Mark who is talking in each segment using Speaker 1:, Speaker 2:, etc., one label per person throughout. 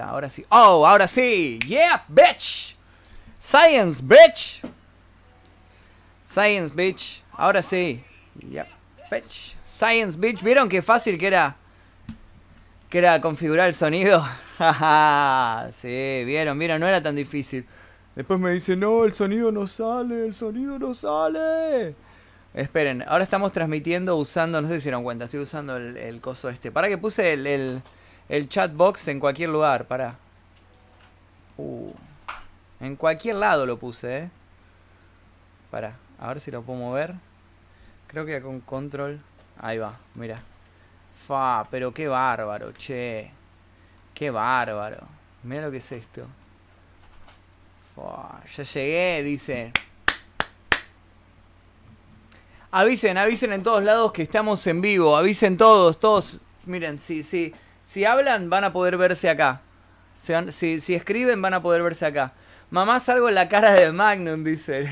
Speaker 1: ahora sí. ¡Oh, ahora sí! ¡Yeah, bitch! ¡Science, bitch! Science, bitch. Ahora sí. Yep, bitch. Science, bitch. ¿Vieron qué fácil que era? Que era configurar el sonido. sí, vieron, vieron, no era tan difícil. Después me dice, no, el sonido no sale, el sonido no sale. Esperen, ahora estamos transmitiendo usando, no sé si se dieron cuenta, estoy usando el, coso este. Para que puse el, el chat box en cualquier lugar, para. Uh, en cualquier lado lo puse, eh. Para, a ver si lo puedo mover. Creo que con control. Ahí va, mira. Fa, pero qué bárbaro, che. Qué bárbaro. Mira lo que es esto. Ya llegué, dice. Avisen, avisen en todos lados que estamos en vivo. Avisen todos, todos. Miren, si, si, si hablan van a poder verse acá. Si, si, escriben van a poder verse acá. Mamá salgo en la cara de Magnum, dice.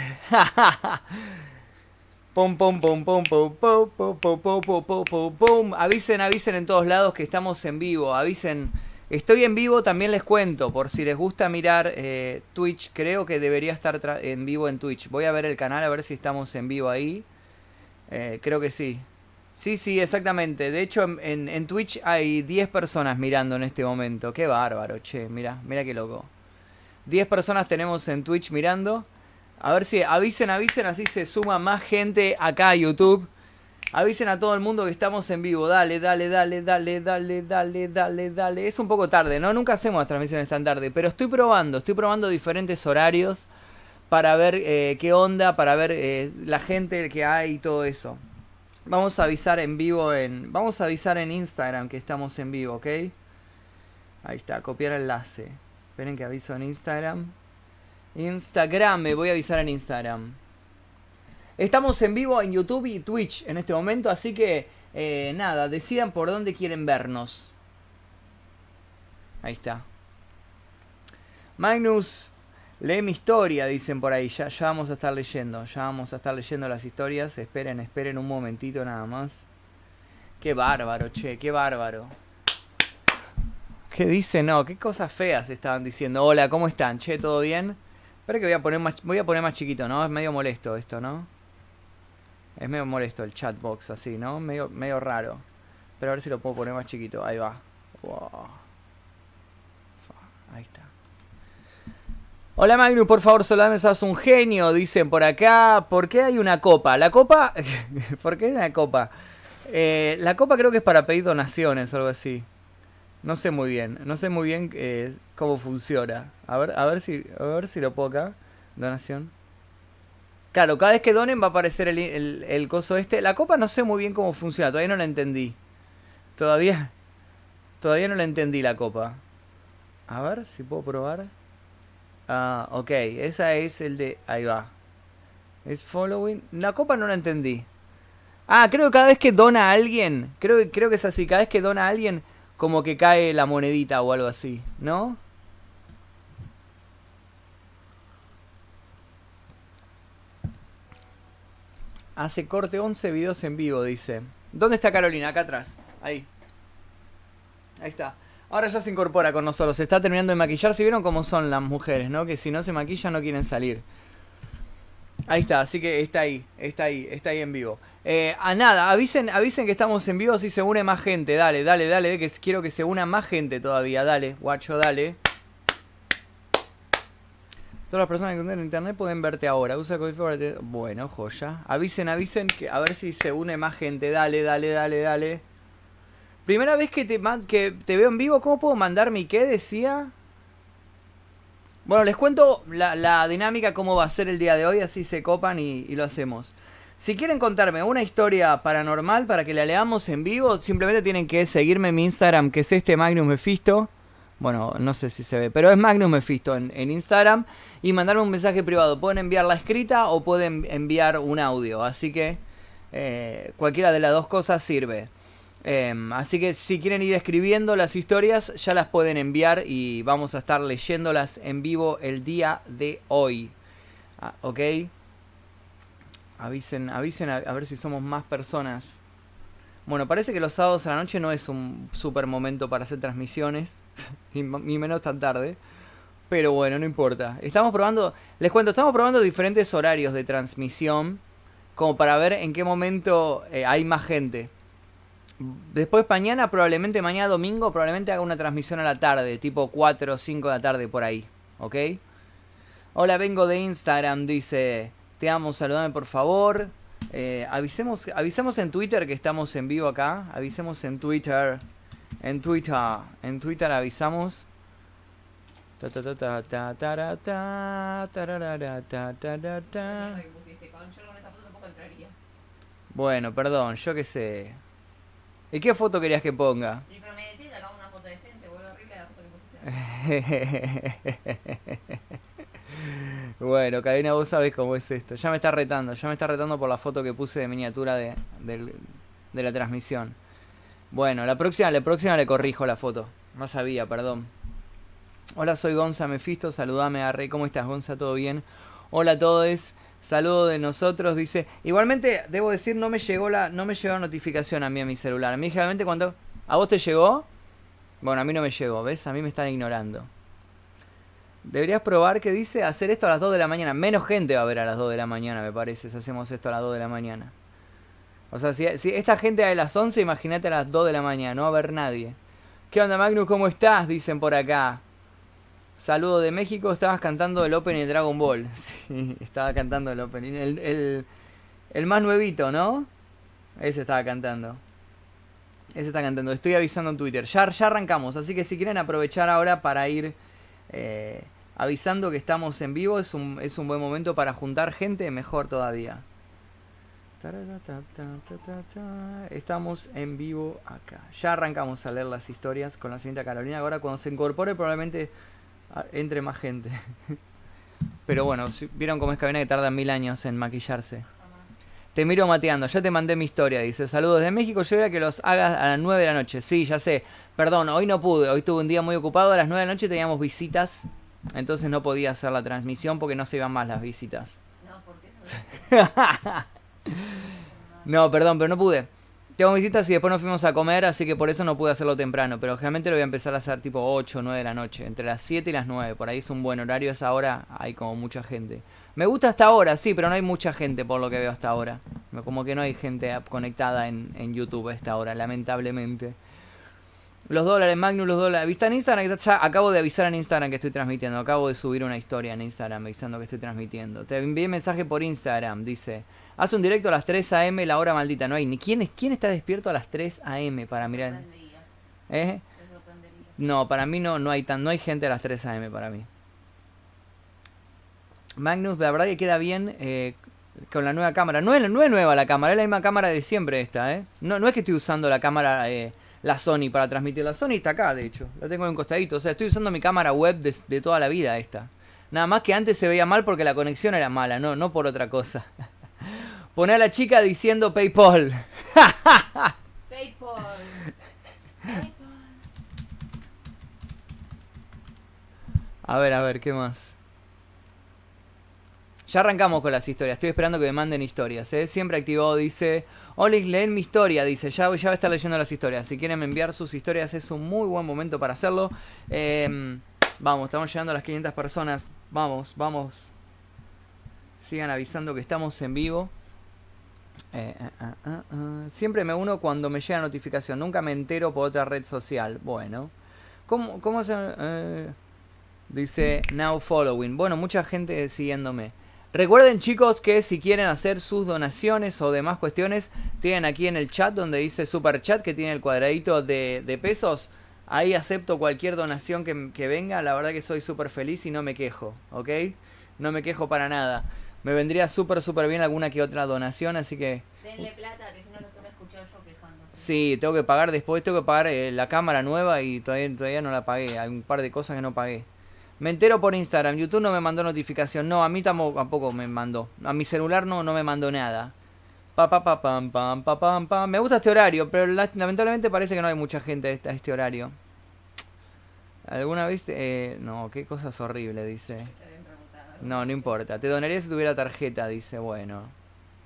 Speaker 1: pum, pum, pum, pum, pum, pum, pum, pum, pum, pum, pum. Avisen, avisen en todos lados que estamos en vivo. Avisen. Estoy en vivo, también les cuento, por si les gusta mirar eh, Twitch, creo que debería estar en vivo en Twitch. Voy a ver el canal a ver si estamos en vivo ahí. Eh, creo que sí. Sí, sí, exactamente. De hecho, en, en, Twitch hay 10 personas mirando en este momento. Qué bárbaro, che. Mira, mira qué loco. 10 personas tenemos en Twitch mirando. A ver si avisen, avisen, así se suma más gente acá a YouTube. Avisen a todo el mundo que estamos en vivo. Dale, dale, dale, dale, dale, dale, dale, dale. Es un poco tarde, ¿no? Nunca hacemos transmisiones tan tarde. Pero estoy probando, estoy probando diferentes horarios para ver eh, qué onda, para ver eh, la gente que hay y todo eso. Vamos a avisar en vivo en. Vamos a avisar en Instagram que estamos en vivo, ¿ok? Ahí está, copiar enlace. Esperen que aviso en Instagram. Instagram, me voy a avisar en Instagram. Estamos en vivo en YouTube y Twitch en este momento, así que eh, nada, decidan por dónde quieren vernos. Ahí está. Magnus Lee mi historia, dicen por ahí. Ya, ya vamos a estar leyendo. Ya vamos a estar leyendo las historias. Esperen, esperen un momentito nada más. Qué bárbaro, che, qué bárbaro. ¿Qué dice? No, qué cosas feas estaban diciendo. Hola, ¿cómo están? Che, ¿todo bien? Espera que voy a poner más, voy a poner más chiquito, ¿no? Es medio molesto esto, ¿no? Es medio molesto el chatbox así, ¿no? Medio, medio raro. Pero a ver si lo puedo poner más chiquito. Ahí va. Ahí está. Hola Magnus, por favor, solamente sos un genio, dicen por acá. ¿Por qué hay una copa? La copa... ¿Por qué hay una copa? Eh, la copa creo que es para pedir donaciones o algo así. No sé muy bien, no sé muy bien eh, cómo funciona. A ver, a ver si, a ver si lo puedo acá. Donación. Claro, cada vez que donen va a aparecer el, el, el coso este. La copa no sé muy bien cómo funciona, todavía no la entendí. Todavía, todavía no la entendí la copa. A ver si puedo probar. Ah, ok, esa es el de... Ahí va. Es following. La copa no la entendí. Ah, creo que cada vez que dona a alguien, creo, creo que es así, cada vez que dona a alguien, como que cae la monedita o algo así, ¿no? Hace corte 11 videos en vivo, dice. ¿Dónde está Carolina? Acá atrás. Ahí. Ahí está. Ahora ya se incorpora con nosotros. Se está terminando de maquillar. Si vieron cómo son las mujeres, ¿no? Que si no se maquillan no quieren salir. Ahí está, así que está ahí, está ahí, está ahí en vivo. Eh, a nada, avisen, avisen que estamos en vivo si se une más gente. Dale, dale, dale, que quiero que se una más gente todavía. Dale, guacho, dale. Todas las personas que en internet pueden verte ahora. Usa Bueno, joya. Avisen, avisen que a ver si se une más gente. Dale, dale, dale, dale. Primera vez que te, veo en vivo, ¿cómo puedo mandar mi qué? Decía. Bueno, les cuento la, dinámica, cómo va a ser el día de hoy, así se copan y, lo hacemos. Si quieren contarme una historia paranormal para que la leamos en vivo, simplemente tienen que seguirme en mi Instagram, que es este Magnus Mephisto. Bueno, no sé si se ve, pero es Magnus Mephisto en, Instagram. Y mandarme un mensaje privado. Pueden enviar la escrita o pueden enviar un audio. Así que eh, cualquiera de las dos cosas sirve. Em, así que si quieren ir escribiendo las historias, ya las pueden enviar y vamos a estar leyéndolas en vivo el día de hoy. Ah, ¿Ok? Avisen, avisen a, ver si somos más personas. Bueno, parece que los sábados a la noche no es un super momento para hacer transmisiones, y menos tan tarde. Pero bueno, no importa. Estamos probando, les cuento, estamos probando diferentes horarios de transmisión como para ver en qué momento eh, hay más gente. Después mañana, probablemente mañana domingo, probablemente haga una transmisión a la tarde, tipo 4 o 5 de la tarde por ahí, ¿ok? Hola, vengo de Instagram, dice, te amo, saludame por favor. Eh, avisemos, avisemos en Twitter que estamos en vivo acá, avisemos en Twitter, en Twitter, en Twitter avisamos. Bueno, perdón, yo qué sé. ¿Y qué foto querías que ponga? Sí, pero me decís, acá una foto decente, vuelve horrible la foto que pusiste. bueno, Karina, vos sabés cómo es esto. Ya me está retando, ya me está retando por la foto que puse de miniatura de, de, la transmisión. Bueno, la próxima, la próxima le corrijo la foto. No sabía, perdón. Hola, soy Gonza Mefisto, saludame a Rey. ¿Cómo estás, Gonza? ¿Todo bien? Hola a todos. Saludo de nosotros, dice. Igualmente, debo decir, no me llegó la, no me llegó notificación a mí a mi celular. A mí generalmente cuando. ¿A vos te llegó? Bueno, a mí no me llegó, ¿ves? A mí me están ignorando. Deberías probar que dice hacer esto a las 2 de la mañana. Menos gente va a ver a las 2 de la mañana, me parece, si hacemos esto a las 2 de la mañana. O sea, si, si esta gente a las 11, imagínate a las 2 de la mañana, no va a haber nadie. ¿Qué onda, Magnus? ¿Cómo estás? Dicen por acá. Saludo de México, estabas cantando el opening de Dragon Ball. Sí, estaba cantando el opening. El, el, más nuevito, ¿no? Ese estaba cantando. Ese está cantando. Estoy avisando en Twitter. Ya, ya arrancamos, así que si quieren aprovechar ahora para ir eh, avisando que estamos en vivo, es un, es un buen momento para juntar gente, mejor todavía. Estamos en vivo acá. Ya arrancamos a leer las historias con la señorita Carolina. Ahora cuando se incorpore probablemente entre más gente. Pero bueno, vieron cómo es Cabina que tarda mil años en maquillarse. Te miro mateando, ya te mandé mi historia, dice. Saludos de México, yo voy a que los hagas a las 9 de la noche. Sí, ya sé. Perdón, hoy no pude, hoy tuve un día muy ocupado. A las 9 de la noche teníamos visitas, entonces no podía hacer la transmisión porque no se iban más las visitas. No, ¿por qué? no, perdón, pero no pude. Tengo visitas y después nos fuimos a comer, así que por eso no pude hacerlo temprano. Pero generalmente lo voy a empezar a hacer tipo 8 o 9 de la noche. Entre las 7 y las 9. Por ahí es un buen horario. Esa hora hay como mucha gente. Me gusta hasta ahora, sí, pero no hay mucha gente por lo que veo hasta ahora. Como que no hay gente conectada en, YouTube a esta hora, lamentablemente. Los dólares, Magnus, los dólares. ¿Viste en Instagram? Ya acabo de avisar en Instagram que estoy transmitiendo. Acabo de subir una historia en Instagram avisando que estoy transmitiendo. Te envié mensaje por Instagram, dice. Haz un directo a las 3 a.m. la hora maldita. No hay ni quién, es, quién está despierto a las 3 a.m. para mirar. ¿Eh? No, para mí no, no hay tan, no hay gente a las 3 a.m. para mí. Magnus, la verdad que queda bien eh, con la nueva cámara. No es, no es nueva la cámara, es la misma cámara de siempre esta, ¿eh? No, no es que estoy usando la cámara, eh, la Sony para transmitir. La Sony está acá, de hecho. La tengo en un costadito. O sea, estoy usando mi cámara web de, de toda la vida esta. Nada más que antes se veía mal porque la conexión era mala, no, no por otra cosa. Pone a la chica diciendo PayPal. PayPal. A ver, a ver, ¿qué más? Ya arrancamos con las historias. Estoy esperando que me manden historias. ¿eh? Siempre activado dice. Oleg, leen mi historia. Dice. Ya, ya va a estar leyendo las historias. Si quieren enviar sus historias, es un muy buen momento para hacerlo. Em, vamos, estamos llegando a las 500 personas. Vamos, vamos. Sigan avisando que estamos en vivo. Eh, eh, eh, Siempre me uno cuando me llega notificación. Nunca me entero por otra red social. Bueno. ¿Cómo, cómo se...? dice Now Following. Bueno, mucha gente siguiéndome. Recuerden chicos que si quieren hacer sus donaciones o demás cuestiones, tienen aquí en el chat donde dice Super Chat que tiene el cuadradito de, de pesos. Ahí acepto cualquier donación que, que venga. La verdad que soy súper feliz y no me quejo, ¿ok? No me quejo para nada me vendría súper, súper bien alguna que otra donación, así que... Denle plata, que si no lo tengo que escuchar yo quejando. Sí, tengo que pagar después, tengo que pagar eh, la cámara nueva y todavía, todavía no la pagué, hay un par de cosas que no pagué. Me entero por Instagram, YouTube no me mandó notificación, no, a mí tampoco me mandó, a mi celular no, no me mandó nada. Pa, pa, pa, pam, pam, pa, pam, pam. Me gusta este horario, pero lamentablemente parece que no hay mucha gente a este horario. ¿Alguna vez? Eh, no, qué cosas horribles, dice. No, no importa. Te donaría si tuviera tarjeta, dice. Bueno,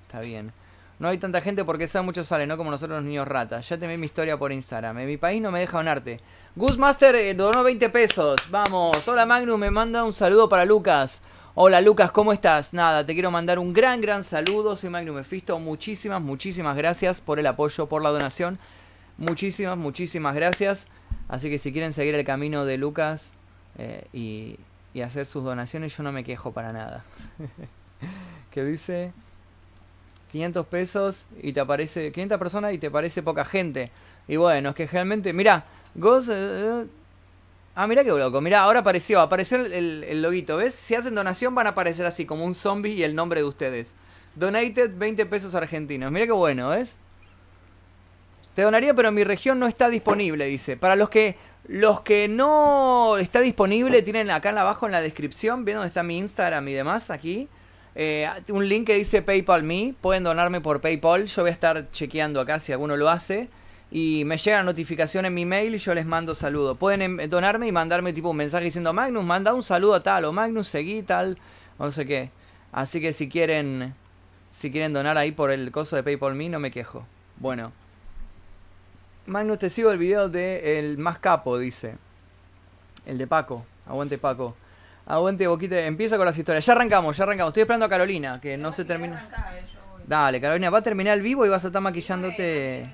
Speaker 1: está bien. No hay tanta gente porque sabe mucho sale, no como nosotros los niños ratas. Ya te vi mi historia por Instagram. En mi país no me deja donarte. Gus Master eh, donó 20 pesos. Vamos. Hola Magnus, me manda un saludo para Lucas. Hola Lucas, ¿cómo estás? Nada, te quiero mandar un gran, gran saludo. Soy Magnus Mefisto. Muchísimas, muchísimas gracias por el apoyo, por la donación. Muchísimas, muchísimas gracias. Así que si quieren seguir el camino de Lucas eh, y, y hacer sus donaciones, yo no me quejo para nada. ¿Qué dice? 500 pesos y te aparece 500 personas y te parece poca gente. Y bueno, es que realmente, mira, Ghost... Eh, ah, mira qué loco, mira, ahora apareció, apareció el, el, loguito, ¿ves? Si hacen donación van a aparecer así como un zombie y el nombre de ustedes. Donated 20 pesos argentinos, mira qué bueno, ¿ves? Te donaría, pero mi región no está disponible, dice. Para los que los que no está disponible, tienen acá abajo en la descripción, ven dónde está mi Instagram y demás, aquí. Eh, un link que dice PayPal Me. Pueden donarme por PayPal. Yo voy a estar chequeando acá si alguno lo hace. Y me llega la notificación en mi mail y yo les mando saludo. Pueden em, donarme y mandarme tipo un mensaje diciendo Magnus, manda un saludo a tal. O Magnus, seguí tal. No sé qué. Así que si quieren. Si quieren donar ahí por el coso de PayPal Me, no me quejo. Bueno. Magnus, te sigo el video de el más capo, dice. El de Paco. Aguante Paco. Aguante boquita. Empieza con las historias. Ya arrancamos, ya arrancamos. Estoy esperando a Carolina, que no se termina. Dale, Carolina, va a terminar el vivo y vas a estar maquillándote.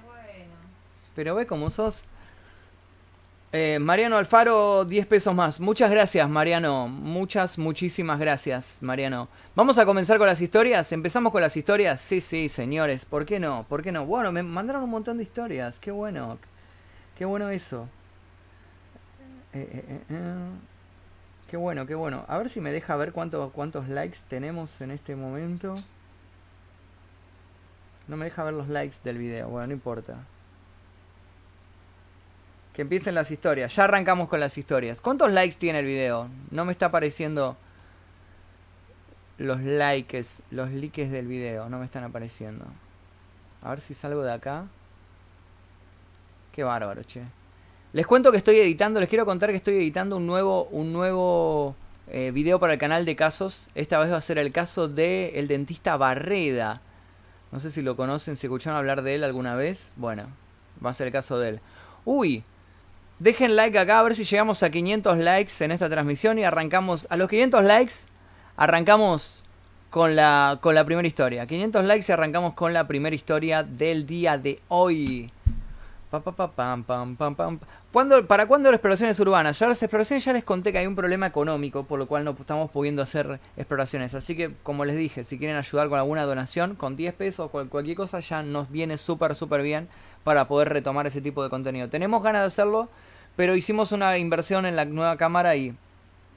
Speaker 1: Pero ve cómo sos. Eh, Mariano Alfaro, 10 pesos más. Muchas gracias, Mariano. Muchas, muchísimas gracias, Mariano. Vamos a comenzar con las historias. ¿Empezamos con las historias? Sí, sí, señores. ¿Por qué no? ¿Por qué no? Bueno, me mandaron un montón de historias. Qué bueno. Qué bueno eso. Eh, eh, eh Qué bueno, qué bueno. A ver si me deja ver cuántos cuántos likes tenemos en este momento. No me deja ver los likes del video. Bueno, no importa. Que empiecen las historias. Ya arrancamos con las historias. ¿Cuántos likes tiene el video? No me está apareciendo los likes, los likes del video. No me están apareciendo. A ver si salgo de acá. Qué bárbaro, che. Les cuento que estoy editando, les quiero contar que estoy editando un nuevo, un nuevo eh, video para el canal de casos. Esta vez va a ser el caso del el dentista Barreda. No sé si lo conocen, si escucharon hablar de él alguna vez. Bueno, va a ser el caso de él. Uy, dejen like acá a ver si llegamos a 500 likes en esta transmisión y arrancamos. A los 500 likes, arrancamos con la, con la primera historia. 500 likes y arrancamos con la primera historia del día de hoy. ¿Para cuándo las exploraciones urbanas? Ya las exploraciones ya les conté que hay un problema económico, por lo cual no estamos pudiendo hacer exploraciones. Así que, como les dije, si quieren ayudar con alguna donación, con 10 pesos o cualquier cosa, ya nos viene súper, súper bien para poder retomar ese tipo de contenido. Tenemos ganas de hacerlo, pero hicimos una inversión en la nueva cámara y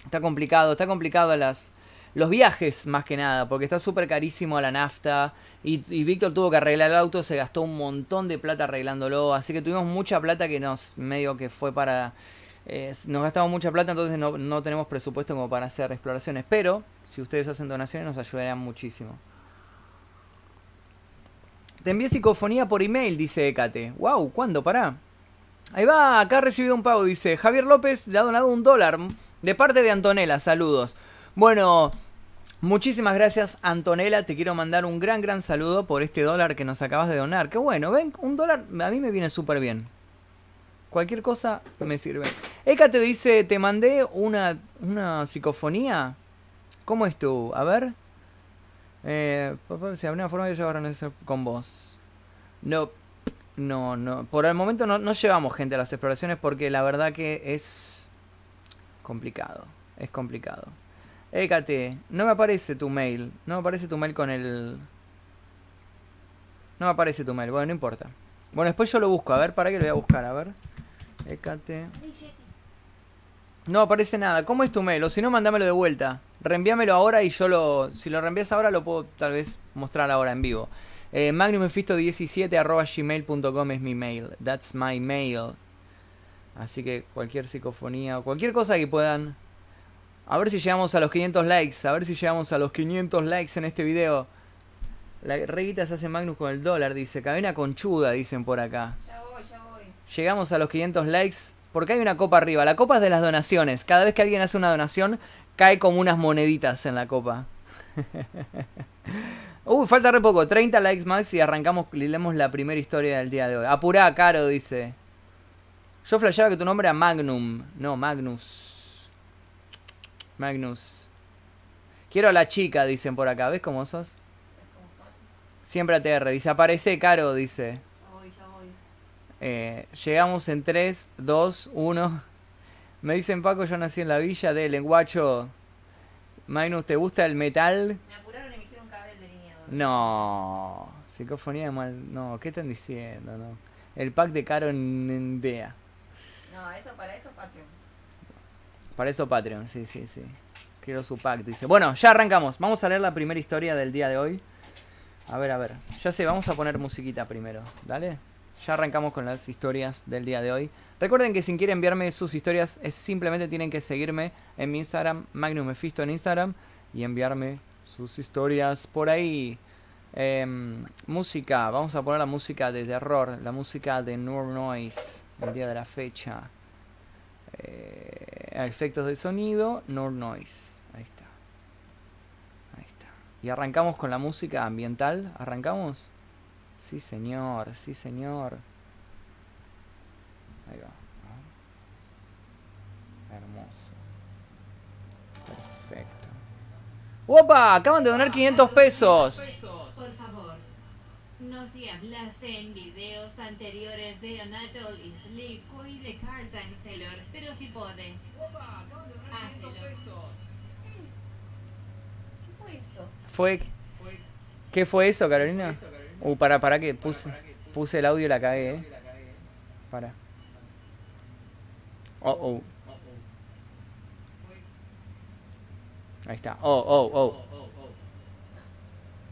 Speaker 1: está complicado, está complicado las, los viajes más que nada, porque está súper carísimo la nafta y, Víctor tuvo que arreglar el auto, se gastó un montón de plata arreglándolo. Así que tuvimos mucha plata que nos medio que fue para... Eh, nos gastamos mucha plata, entonces no, no tenemos presupuesto como para hacer exploraciones. Pero si ustedes hacen donaciones nos ayudarían muchísimo. Te envié psicofonía por email, dice Ecate. Wow, ¿cuándo? Pará. Ahí va, acá ha recibido un pago, dice. Javier López le ha donado un dólar. De parte de Antonella, saludos. Bueno, Muchísimas gracias Antonella, te quiero mandar un gran gran saludo por este dólar que nos acabas de donar. Qué bueno, ven, un dólar a mí me viene súper bien. Cualquier cosa me sirve. Eka te dice, te mandé una, una psicofonía. ¿Cómo es tú? A ver. Eh, si alguna forma de llevar con vos. No, no, no. Por el momento no, no llevamos gente a las exploraciones porque la verdad que es complicado. Es complicado. Écate, no me aparece tu mail. No me aparece tu mail con el... No me aparece tu mail. Bueno, no importa. Bueno, después yo lo busco. A ver, ¿para qué lo voy a buscar? A ver. Écate. No aparece nada. ¿Cómo es tu mail? O si no, mándamelo de vuelta. Reenvíamelo ahora y yo lo... Si lo reenvías ahora, lo puedo tal vez mostrar ahora en vivo. Eh, magnumefisto17 arroba gmail.com es mi mail. That's my mail. Así que cualquier psicofonía o cualquier cosa que puedan a ver si llegamos a los 500 likes. A ver si llegamos a los 500 likes en este video. La reguita se hace Magnus con el dólar, dice. Cabina conchuda, dicen por acá. Ya voy, ya voy. Llegamos a los 500 likes. Porque hay una copa arriba. La copa es de las donaciones. Cada vez que alguien hace una donación, cae como unas moneditas en la copa. Uy, falta re poco, 30 likes más y arrancamos leemos la primera historia del día de hoy. Apurá, Caro, dice. Yo flasheaba que tu nombre era Magnum. No, Magnus. Magnus. Quiero a la chica, dicen por acá. ¿Ves cómo sos? Siempre ATR. Dice, aparece Caro, dice. Eh, llegamos en 3, 2, 1. Me dicen Paco, yo nací en la villa de Lenguacho. Magnus, ¿te gusta el metal?
Speaker 2: Me apuraron y me hicieron cagar el delineador.
Speaker 1: No. Psicofonía de mal. No, ¿qué están diciendo? No. El pack de Caro en, DEA.
Speaker 2: No, eso para eso Patreon.
Speaker 1: Para eso Patreon, sí, sí, sí. Quiero su pack, dice. Bueno, ya arrancamos. Vamos a leer la primera historia del día de hoy. A ver, a ver. Ya sé, vamos a poner musiquita primero. Dale. Ya arrancamos con las historias del día de hoy. Recuerden que si quieren enviarme sus historias, es simplemente tienen que seguirme en mi Instagram, Magnum Mephisto en Instagram, y enviarme sus historias por ahí. Em, música, vamos a poner la música de terror, la música de Nur Noise, el día de la fecha. Eh, efectos de sonido, Nur Noise. Ahí está. Ahí está. Y arrancamos con la música ambiental. ¿Arrancamos? Sí, señor, sí, señor. Ahí va. Hermoso. ¡Opa! Acaban de donar 500 pesos.
Speaker 3: Por favor, no si hablaste en videos anteriores de Anatoly Slipko y de Carl Tancelor, pero si puedes, hazlo.
Speaker 2: ¿Qué fue eso?
Speaker 1: ¿Fue? ¿Qué fue eso, Carolina? Uh, para, para que puse, puse el audio y la cagué, eh. Para. Oh, oh. Ahí está. Oh, oh, oh.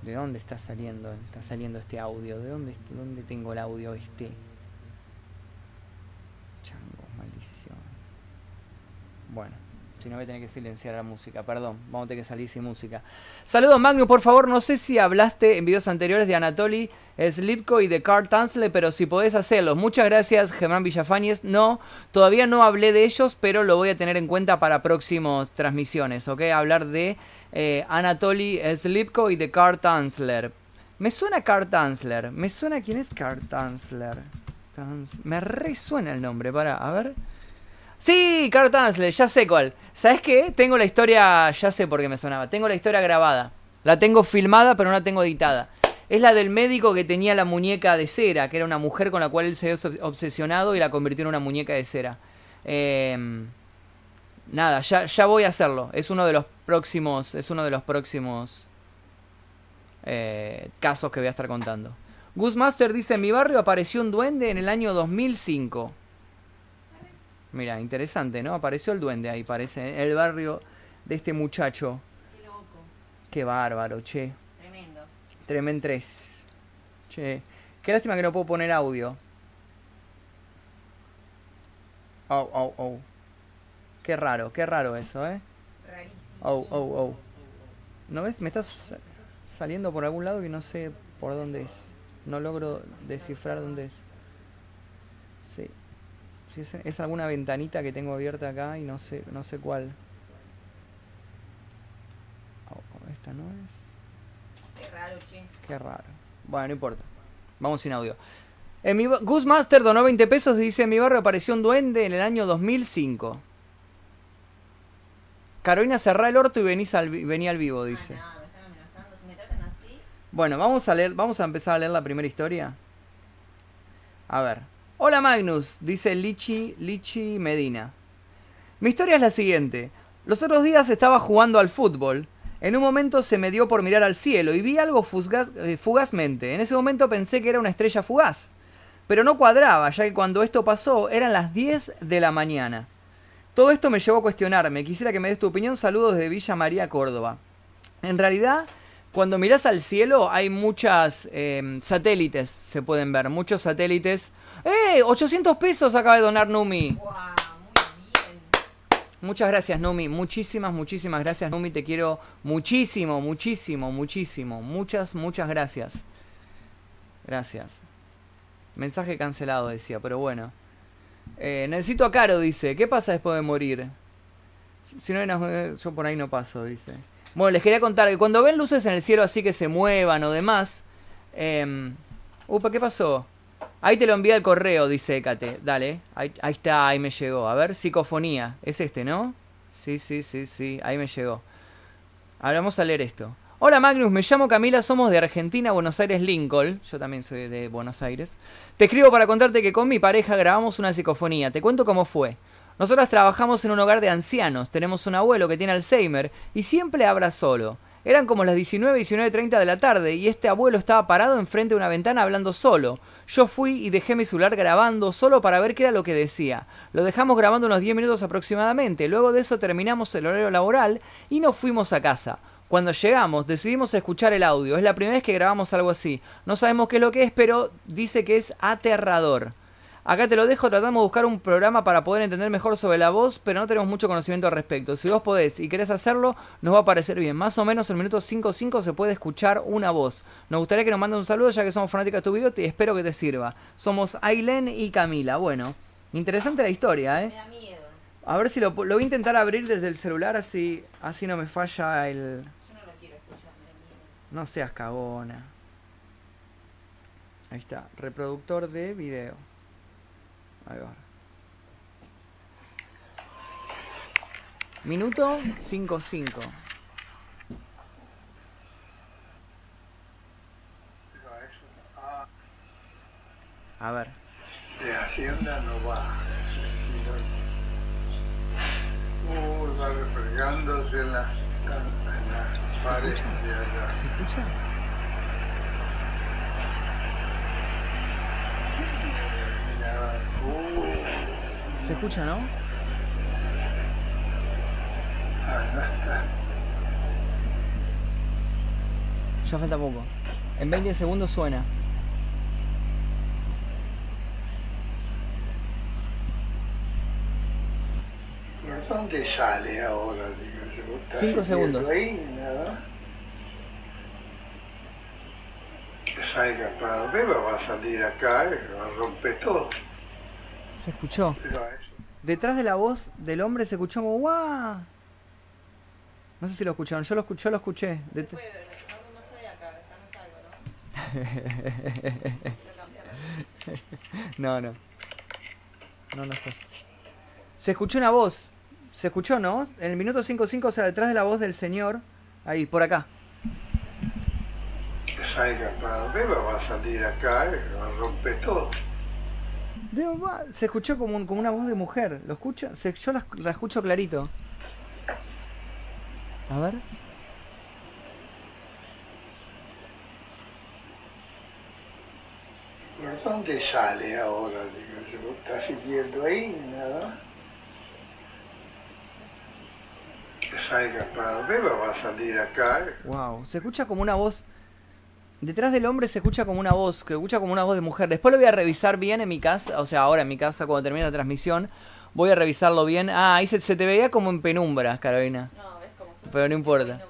Speaker 1: ¿De dónde está saliendo? Está saliendo este audio. ¿De dónde, dónde tengo el audio este? Chango, maldición. Bueno, si no voy a tener que silenciar la música, perdón. Vamos a tener que salir sin música. Saludos Magnus, por favor. No sé si hablaste en videos anteriores de Anatoly Slipko y de Carl Tansle, pero si podés hacerlo. Muchas gracias, Germán Villafañez. No, todavía no hablé de ellos, pero lo voy a tener en cuenta para próximas transmisiones, ¿ok? Hablar de eh, Anatoly Slipko y de Carl Tansler. Me suena Carl Tansler. Me suena quién es Carl Tansler. Tans- Me resuena el nombre, para, a ver. Sí, Carl Tansler, ya sé cuál. ¿Sabes qué? Tengo la historia, ya sé por qué me sonaba. Tengo la historia grabada. La tengo filmada, pero no la tengo editada. Es la del médico que tenía la muñeca de cera, que era una mujer con la cual él se había obsesionado y la convirtió en una muñeca de cera. Eh, nada, ya, ya voy a hacerlo. Es uno de los próximos, es uno de los próximos eh, casos que voy a estar contando. Gus Master dice, en mi barrio apareció un duende en el año 2005. Mira, interesante, ¿no? Apareció el duende ahí, parece, en el barrio de este muchacho.
Speaker 2: Qué loco.
Speaker 1: Qué bárbaro, che.
Speaker 2: Tremendo.
Speaker 1: Tremen 3. Che. Qué lástima que no puedo poner audio. Oh, oh, oh. Qué raro, qué raro eso, ¿eh?
Speaker 2: Rarísimo.
Speaker 1: Oh, oh, oh. ¿No ves? Me estás saliendo por algún lado y no sé por dónde es. No logro descifrar dónde es. Sí. Sí, es, es alguna ventanita que tengo abierta acá y no sé, no sé cuál. Oh, oh, esta no es.
Speaker 2: Qué raro, che.
Speaker 1: Qué raro. Bueno, no importa. Vamos sin audio. En mi, Gus Master donó 20 pesos y dice: En mi barrio apareció un duende en el año 2005. Carolina, cerrá el orto y venís al, vení al vivo, dice.
Speaker 2: Ah, no, me están amenazando. Si me tratan así,
Speaker 1: Bueno, vamos a leer, vamos a empezar a leer la primera historia. A ver. Hola Magnus, dice Lichi, Lichi Medina. Mi historia es la siguiente. Los otros días estaba jugando al fútbol. En un momento se me dio por mirar al cielo y vi algo eh, fugazmente. En ese momento pensé que era una estrella fugaz. Pero no cuadraba, ya que cuando esto pasó eran las 10 de la mañana. Todo esto me llevó a cuestionarme. Quisiera que me des tu opinión. Saludos desde Villa María, Córdoba. En realidad, cuando mirás al cielo hay muchas eh, satélites, se pueden ver, muchos satélites. ¡Eh! 800 pesos acaba de donar Numi.
Speaker 2: ¡Wow! Muy bien.
Speaker 1: Muchas gracias Numi, muchísimas, muchísimas gracias Numi, te quiero muchísimo, muchísimo, muchísimo. Muchas, muchas gracias. Gracias. Mensaje cancelado decía, pero bueno. Eh, necesito a Caro, dice. ¿Qué pasa después de morir? Si- Si no hay una- yo por ahí no paso, dice. Bueno, les quería contar que cuando ven luces en el cielo así que se muevan o demás. Eh, upa, ¿qué pasó? Ahí te lo envía el correo, dice Ecate. Dale, ahí, ahí está, ahí me llegó. A ver, psicofonía. Es este, ¿no? Sí, sí, sí, sí, ahí me llegó. Ahora vamos a leer esto. Hola Magnus, me llamo Camila, somos de Argentina, Buenos Aires, Lincoln. Yo también soy de Buenos Aires. Te escribo para contarte que con mi pareja grabamos una psicofonía. Te cuento cómo fue. Nosotras trabajamos en un hogar de ancianos, tenemos un abuelo que tiene Alzheimer y siempre habla solo. Eran como las 19, 19.30 de la tarde y este abuelo estaba parado enfrente de una ventana hablando solo. Yo fui y dejé mi celular grabando solo para ver qué era lo que decía. Lo dejamos grabando unos 10 minutos aproximadamente. Luego de eso terminamos el horario laboral y nos fuimos a casa. Cuando llegamos decidimos escuchar el audio. Es la primera vez que grabamos algo así. No sabemos qué es lo que es, pero dice que es aterrador. Acá te lo dejo, tratamos de buscar un programa para poder entender mejor sobre la voz, pero no tenemos mucho conocimiento al respecto. Si vos podés y querés hacerlo, nos va a parecer bien. Más o menos en el minuto 5.5 se puede escuchar una voz. Nos gustaría que nos mandes un saludo ya que somos fanáticas de tu video y espero que te sirva. Somos Aileen y Camila. Bueno, interesante la historia,
Speaker 2: Me
Speaker 1: ¿eh?
Speaker 2: da miedo.
Speaker 1: A ver si lo, lo voy a intentar abrir desde el celular así, así no me falla el...
Speaker 2: Yo no lo quiero escuchar, me da miedo.
Speaker 1: No seas cagona. Ahí está, reproductor de video. Ahí va. Minuto 55.
Speaker 4: Pero a
Speaker 1: ver.
Speaker 4: de Hacienda no va. Uy, va refregándose en las en las paredes de allá.
Speaker 1: ¿Se escucha? ¿Se escucha, no? Ya falta poco. En 20 segundos suena.
Speaker 4: ¿Por dónde sale ahora? Digo yo, ¿Está
Speaker 1: Cinco
Speaker 4: siguiendo
Speaker 1: segundos.
Speaker 4: Ahí, nada. Que salga para arriba, va a salir acá y va a romper todo.
Speaker 1: ¿Se escuchó? Detrás de la voz del hombre se escuchó como ¡guau! No sé si lo escucharon, yo lo, escu- yo lo escuché.
Speaker 2: No, no soy acá, está no salgo, ¿no? Lo cambiaron.
Speaker 1: No, no. No, no estás. Se escuchó una voz. Se escuchó, ¿no? En el minuto 55, o sea, detrás de la voz del señor. Ahí, por acá.
Speaker 4: Salga para arriba, va a salir acá y va a romper todo.
Speaker 1: Digo, va, Se escuchó como, un- como una voz de mujer. ¿Lo escucho? Se- yo la, la escucho clarito. A ver.
Speaker 4: ¿Por dónde sale ahora? Digo yo, ¿está siguiendo ahí? Nada. Que salga para arriba, va a salir acá.
Speaker 1: Wow. Se escucha como una voz. Detrás del hombre se escucha como una voz. Que escucha como una voz de mujer. Después lo voy a revisar bien en mi casa. O sea, ahora en mi casa, cuando termine la transmisión. Voy a revisarlo bien. Ah, ahí se, se te veía como en penumbra, Carolina.
Speaker 2: No, ves cómo.
Speaker 1: Pero no importa.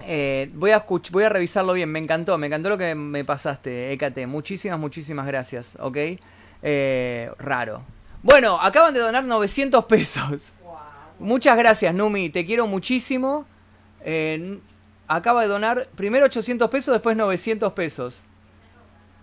Speaker 1: Eh, voy, a voy a revisarlo bien, me encantó, me encantó lo que me pasaste, Ecate. Muchísimas, muchísimas gracias, ¿ok? Eh, raro. Bueno, acaban de donar 900 pesos.
Speaker 2: Wow.
Speaker 1: Muchas gracias, Numi, te quiero muchísimo. Eh, acaba de donar primero 800 pesos, después 900 pesos.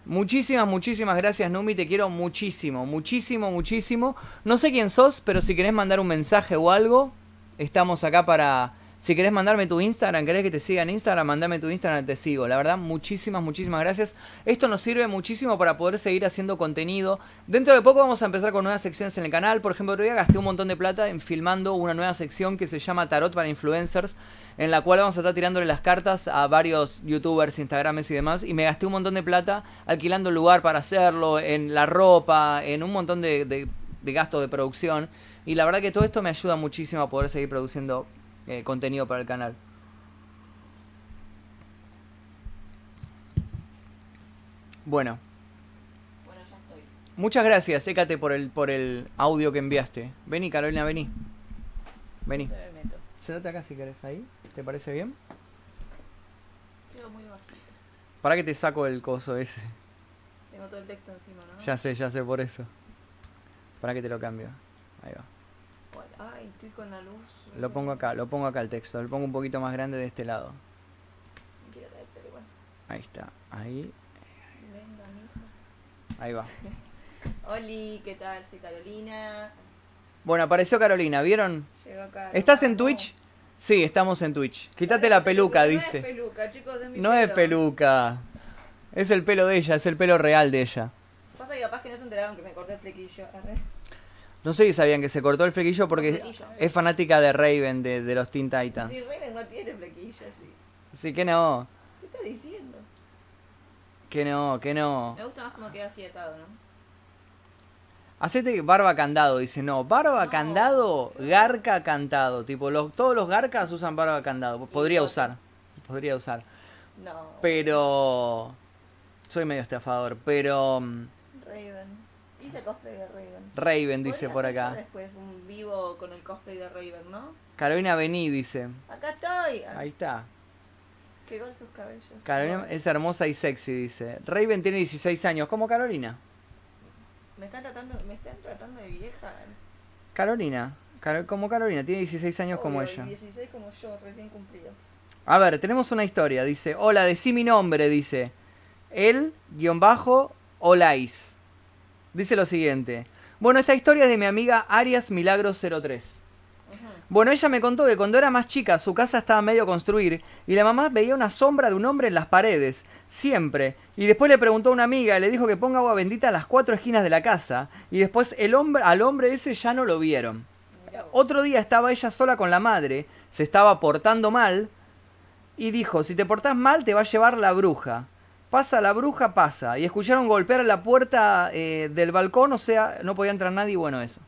Speaker 1: Muchísimas, muchísimas gracias, Numi. Te quiero muchísimo, muchísimo, muchísimo. No sé quién sos, pero si querés mandar un mensaje o algo, estamos acá para. Si querés mandarme tu Instagram, querés que te siga en Instagram, mandame tu Instagram, te sigo. La verdad, muchísimas, muchísimas gracias. Esto nos sirve muchísimo para poder seguir haciendo contenido. Dentro de poco vamos a empezar con nuevas secciones en el canal. Por ejemplo, día gasté un montón de plata en filmando una nueva sección que se llama Tarot para Influencers, en la cual vamos a estar tirándole las cartas a varios youtubers, instagrames y demás. Y me gasté un montón de plata alquilando el lugar para hacerlo, en la ropa, en un montón de, de, gastos de producción. Y la verdad que todo esto me ayuda muchísimo a poder seguir produciendo eh, contenido para el canal. Bueno,
Speaker 2: Bueno, ya estoy.
Speaker 1: muchas gracias, Écate, por el, por el audio que enviaste. Vení, Carolina, vení. Vení. Sentate acá si querés ahí. ¿Te parece bien?
Speaker 2: Quedo muy bajito.
Speaker 1: Para que te saco el coso ese.
Speaker 2: Tengo todo el texto encima, ¿no?
Speaker 1: Ya sé, ya sé por eso. Para que te lo cambio. Ahí va.
Speaker 2: Ay, estoy con la luz.
Speaker 1: Lo pongo acá, lo pongo acá el texto, lo pongo un poquito más grande de este lado. Ahí está, ahí, ahí va.
Speaker 2: Oli, ¿qué tal? Soy Carolina.
Speaker 1: Bueno, apareció Carolina, ¿vieron? ¿Estás en Twitch? Sí, estamos en Twitch. Quítate la peluca,
Speaker 2: No es
Speaker 1: dice.
Speaker 2: peluca, chicos, es mi
Speaker 1: No es peluca. Es el pelo de ella, es el pelo real de ella.
Speaker 2: Pasa que capaz que no se enteraron que me corté el flequillo. Arre.
Speaker 1: No sé si sabían que se cortó el flequillo porque
Speaker 2: Flequillo.
Speaker 1: es fanática de Raven, de, de los Teen Titans.
Speaker 2: Sí, Raven no tiene flequillo, sí.
Speaker 1: Sí, que no,
Speaker 2: ¿Qué estás diciendo?
Speaker 1: que no, que no.
Speaker 2: Me gusta más como queda así atado, ¿no?
Speaker 1: Hacete barba candado, dice, no, barba
Speaker 2: No.
Speaker 1: candado, garca cantado. Tipo, los, todos los garcas usan barba candado. Podría usar, podría usar.
Speaker 2: No.
Speaker 1: Pero... Soy medio estafador, pero... mm,
Speaker 2: Raven. Hice cosplay de Raven.
Speaker 1: Raven dice por acá.
Speaker 2: después un vivo con el cosplay de Raven, ¿no?
Speaker 1: Carolina Vení dice.
Speaker 2: Acá estoy.
Speaker 1: Ahí está.
Speaker 2: Qué gol sus cabellos.
Speaker 1: Carolina es hermosa y sexy, dice. Raven tiene 16 años, como Carolina.
Speaker 2: Me están tratando, me están tratando de vieja.
Speaker 1: Carolina, Car- como Carolina, tiene 16 años como
Speaker 2: Obvio,
Speaker 1: ella.
Speaker 2: 16 como yo, recién cumplidos.
Speaker 1: A ver, tenemos una historia. Dice, hola, decí mi nombre, dice. El, guion bajo, Olais. Dice lo siguiente. Bueno, esta historia es de mi amiga Arias Milagros 03. Bueno, ella me contó que cuando era más chica su casa estaba medio construir y la mamá veía una sombra de un hombre en las paredes, siempre. Y después le preguntó a una amiga y le dijo que ponga agua bendita a las cuatro esquinas de la casa. Y después el hombre, al hombre ese ya no lo vieron. Otro día estaba ella sola con la madre, se estaba portando mal y dijo, si te portás mal te va a llevar la bruja. Pasa la bruja, pasa. Y escucharon golpear la puerta eh, del balcón, o sea, no podía entrar nadie, bueno, eso.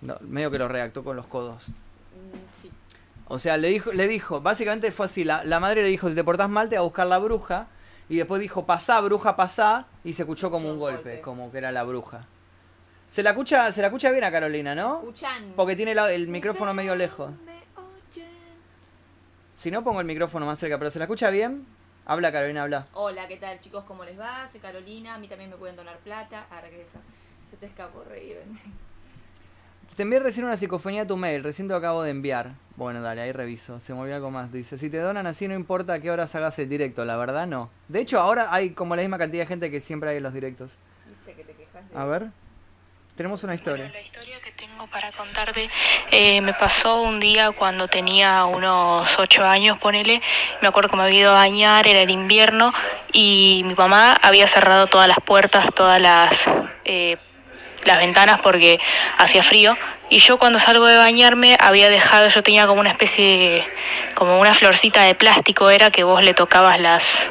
Speaker 1: No, medio que lo redactó con los codos.
Speaker 2: Mm, Sí.
Speaker 1: O sea, le dijo, le dijo, básicamente fue así, la, la madre le dijo, si te portás mal te va a buscar la bruja. Y después dijo, pasá, bruja, pasá. Y se escuchó como un golpe,
Speaker 2: golpe.
Speaker 1: como que era la bruja. Se la escucha, se la escucha bien a Carolina, ¿no?
Speaker 2: Escuchan.
Speaker 1: Porque tiene la- el micrófono medio lejos. Si no, pongo el micrófono más cerca, pero ¿se la escucha bien? Habla, Carolina, habla.
Speaker 2: Hola, ¿qué tal chicos? ¿Cómo les va? Soy Carolina, a mí también me pueden donar plata. Ahora que esa, se te escapó Raven.
Speaker 1: Te envié recién una psicofonía a tu mail, recién te lo acabo de enviar. Bueno, dale, ahí reviso. Se me olvidó algo más. Dice, si te donan así no importa a qué horas hagas el directo, la verdad no. De hecho, ahora hay como la misma cantidad de gente que siempre hay en los directos.
Speaker 2: Viste que te quejas de...
Speaker 1: A ver. Tenemos una historia.
Speaker 5: Bueno, la historia que tengo para contarte eh, me pasó un día cuando tenía unos ocho años, ponele. Me acuerdo que me había ido a bañar, era el invierno, y mi mamá había cerrado todas las puertas, todas las, eh, las ventanas porque hacía frío. Y yo cuando salgo de bañarme había dejado, yo tenía como una especie de, como una florcita de plástico, era que vos le tocabas las,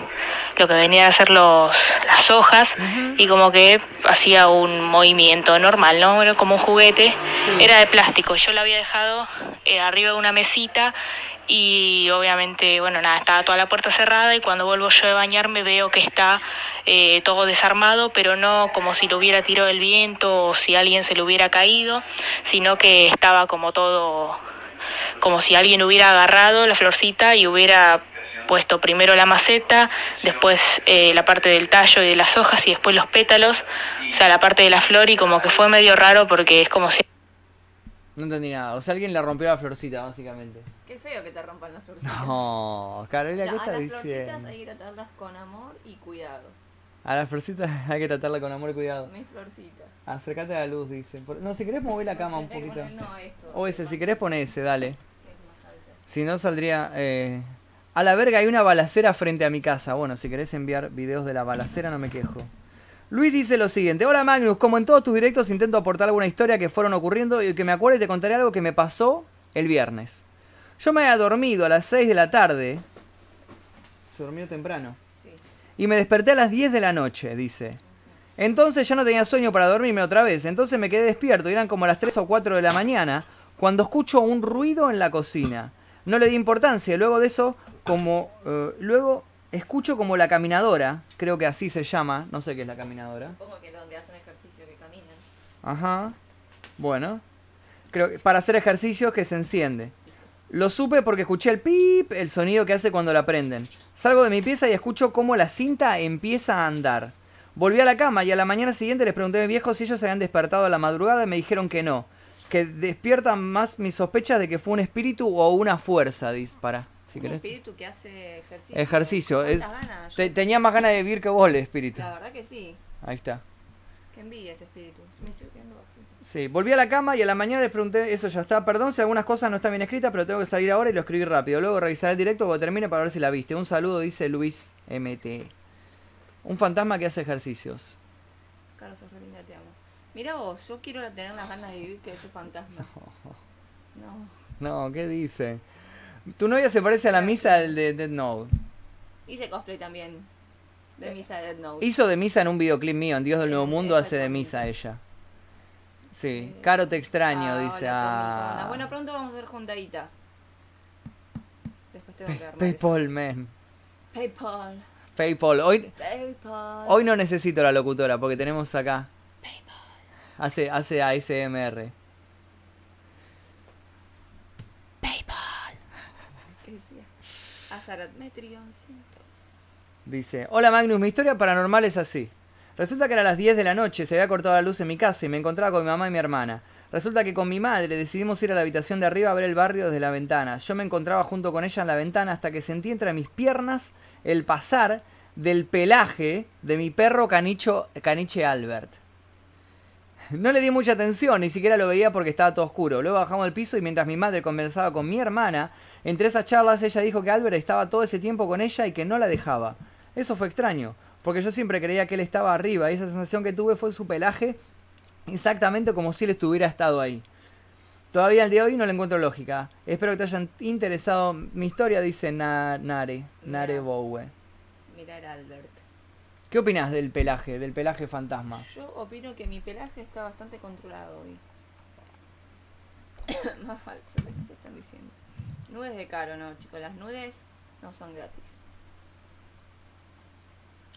Speaker 5: lo que venían a ser los, las hojas y como que hacía un movimiento normal, ¿no? Era como un juguete,
Speaker 1: Sí.
Speaker 5: era de plástico. Yo lo había dejado eh, arriba de una mesita y obviamente, bueno, nada, estaba toda la puerta cerrada y cuando vuelvo yo de bañarme veo que está eh, todo desarmado, pero no como si lo hubiera tirado el viento o si alguien se lo hubiera caído, sino que estaba como todo como si alguien hubiera agarrado la florcita y hubiera puesto primero la maceta, después eh, la parte del tallo y de las hojas y después los pétalos, o sea, la parte de la flor y como que fue medio raro porque es como si
Speaker 1: No entendí nada. O sea, alguien le rompió la florcita, básicamente.
Speaker 2: Qué feo que te rompan las florcitas.
Speaker 1: No, Carolina, ¿qué
Speaker 2: a
Speaker 1: estás
Speaker 2: las florcitas
Speaker 1: diciendo?
Speaker 2: hay que tratarlas con amor y cuidado.
Speaker 1: A las florcitas hay que tratarla con amor y cuidado.
Speaker 2: Mis florcitas.
Speaker 1: Acércate a la luz, dice. No, si querés mover la cama un poquito.
Speaker 2: poner- No, esto.
Speaker 1: O ese, si querés pone ese, dale. Si no saldría... eh, A la verga hay una balacera frente a mi casa. Bueno, si querés enviar videos de la balacera no me quejo. Luis dice lo siguiente. Hola Magnus, como en todos tus directos intento aportar alguna historia que fueron ocurriendo y que me acuerde y te contaré algo que me pasó el viernes. Yo me había dormido a las 6 de la tarde. Se durmió temprano.
Speaker 2: Sí.
Speaker 1: Y me desperté a las 10 de la noche, dice. Entonces ya no tenía sueño para dormirme otra vez. Entonces me quedé despierto y eran como las 3 o 4 de la mañana cuando escucho un ruido en la cocina. No le di importancia. y Luego de eso, como... eh, luego escucho como la caminadora. Creo que así se llama. No sé qué es la caminadora.
Speaker 2: Supongo que donde hacen ejercicio que caminan.
Speaker 1: Ajá. Bueno. Creo que para hacer ejercicios que se enciende. Lo supe porque escuché el pip, el sonido que hace cuando la prenden. Salgo de mi pieza y escucho cómo la cinta empieza a andar. Volví a la cama y a la mañana siguiente les pregunté a mis viejos si ellos se habían despertado a la madrugada y me dijeron que no. que despiertan más mis sospechas de que fue un espíritu o una fuerza, dispara. Si
Speaker 2: un
Speaker 1: querés.
Speaker 2: espíritu que hace ejercicio.
Speaker 1: Ejercicio, es- tenía más ganas de vivir que vos, el espíritu.
Speaker 2: La verdad que sí.
Speaker 1: Ahí está.
Speaker 2: Qué envidia ese espíritu. Me estoy quedando bajito.
Speaker 1: Sí, volví a la cama y a la mañana les pregunté, eso ya está, perdón si algunas cosas no están bien escritas, pero tengo que salir ahora y lo escribí rápido. Luego revisaré el directo cuando termine para ver si la viste. Un saludo, dice Luis MT. Un fantasma que hace ejercicios.
Speaker 2: Carlos, sos re linda, te amo. Mira vos, yo quiero tener las ganas de vivir que ese fantasma. No.
Speaker 1: No, ¿qué dice? Tu novia se parece a la misa del de Dead Note.
Speaker 2: Hice cosplay también. De misa de Dead Note.
Speaker 1: Hizo de misa en un videoclip mío, en Dios del Nuevo Mundo hace de misa ella. Sí, Caro te extraño,
Speaker 2: Ah,
Speaker 1: dice.
Speaker 2: hola,
Speaker 1: ah.
Speaker 2: Bueno, pronto vamos a hacer juntadita. Después tengo
Speaker 1: Pay-
Speaker 2: que armar
Speaker 1: Paypal, man.
Speaker 2: Paypal.
Speaker 1: Paypal. Hoy,
Speaker 2: Paypal.
Speaker 1: hoy no necesito la locutora porque tenemos acá. Hace, hace ASMR.
Speaker 2: ¿Qué decía? Azarat Metrion 100.
Speaker 1: Dice, hola Magnus, mi historia paranormal es así. Resulta que era las 10 de la noche, se había cortado la luz en mi casa y me encontraba con mi mamá y mi hermana. Resulta que con mi madre decidimos ir a la habitación de arriba a ver el barrio desde la ventana. Yo me encontraba junto con ella en la ventana hasta que sentí entre mis piernas el pasar del pelaje de mi perro caniche Albert. No le di mucha atención, ni siquiera lo veía porque estaba todo oscuro. Luego bajamos al piso y mientras mi madre conversaba con mi hermana, entre esas charlas ella dijo que Albert estaba todo ese tiempo con ella y que no la dejaba. Eso fue extraño, porque yo siempre creía que él estaba arriba y esa sensación que tuve fue su pelaje exactamente como si él estuviera estado ahí. Todavía al día de hoy no le encuentro lógica. Espero que te hayan interesado mi historia, dice Na- Nare, Nare
Speaker 2: Mira.
Speaker 1: Bowe.
Speaker 2: Mirar Albert.
Speaker 1: ¿Qué opinas del pelaje, del pelaje fantasma?
Speaker 2: Yo opino que mi pelaje está bastante controlado hoy. Más falso que están diciendo. Nudes de caro, no, chicos. Las nudes no son gratis.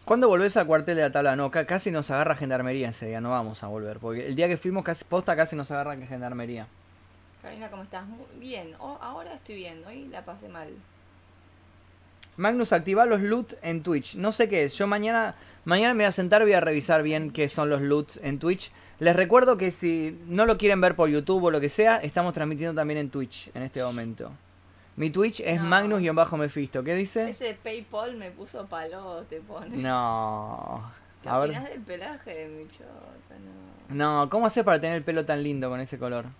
Speaker 1: ¿Cuándo volvés al cuartel de la tabla? No, ca- casi nos agarra gendarmería ese día, no vamos a volver. Porque el día que fuimos casi posta casi nos agarra gendarmería.
Speaker 2: Karina, ¿cómo estás? Muy bien. Oh, ahora estoy bien. Hoy la pasé mal.
Speaker 1: Magnus, activa los loot en Twitch. No sé qué es. Yo mañana, mañana me voy a sentar y voy a revisar bien qué son los loots en Twitch. Les recuerdo que si no lo quieren ver por YouTube o lo que sea, estamos transmitiendo también en Twitch en este momento. Mi Twitch es
Speaker 2: No.
Speaker 1: Magnus-Mephisto. ¿Qué dice?
Speaker 2: Ese PayPal me puso palote, pone.
Speaker 1: No.
Speaker 2: ¿Qué
Speaker 1: A ver.
Speaker 2: opinás del pelaje de mi chota? No.
Speaker 1: No, ¿cómo haces para tener el pelo tan lindo con ese color?
Speaker 2: no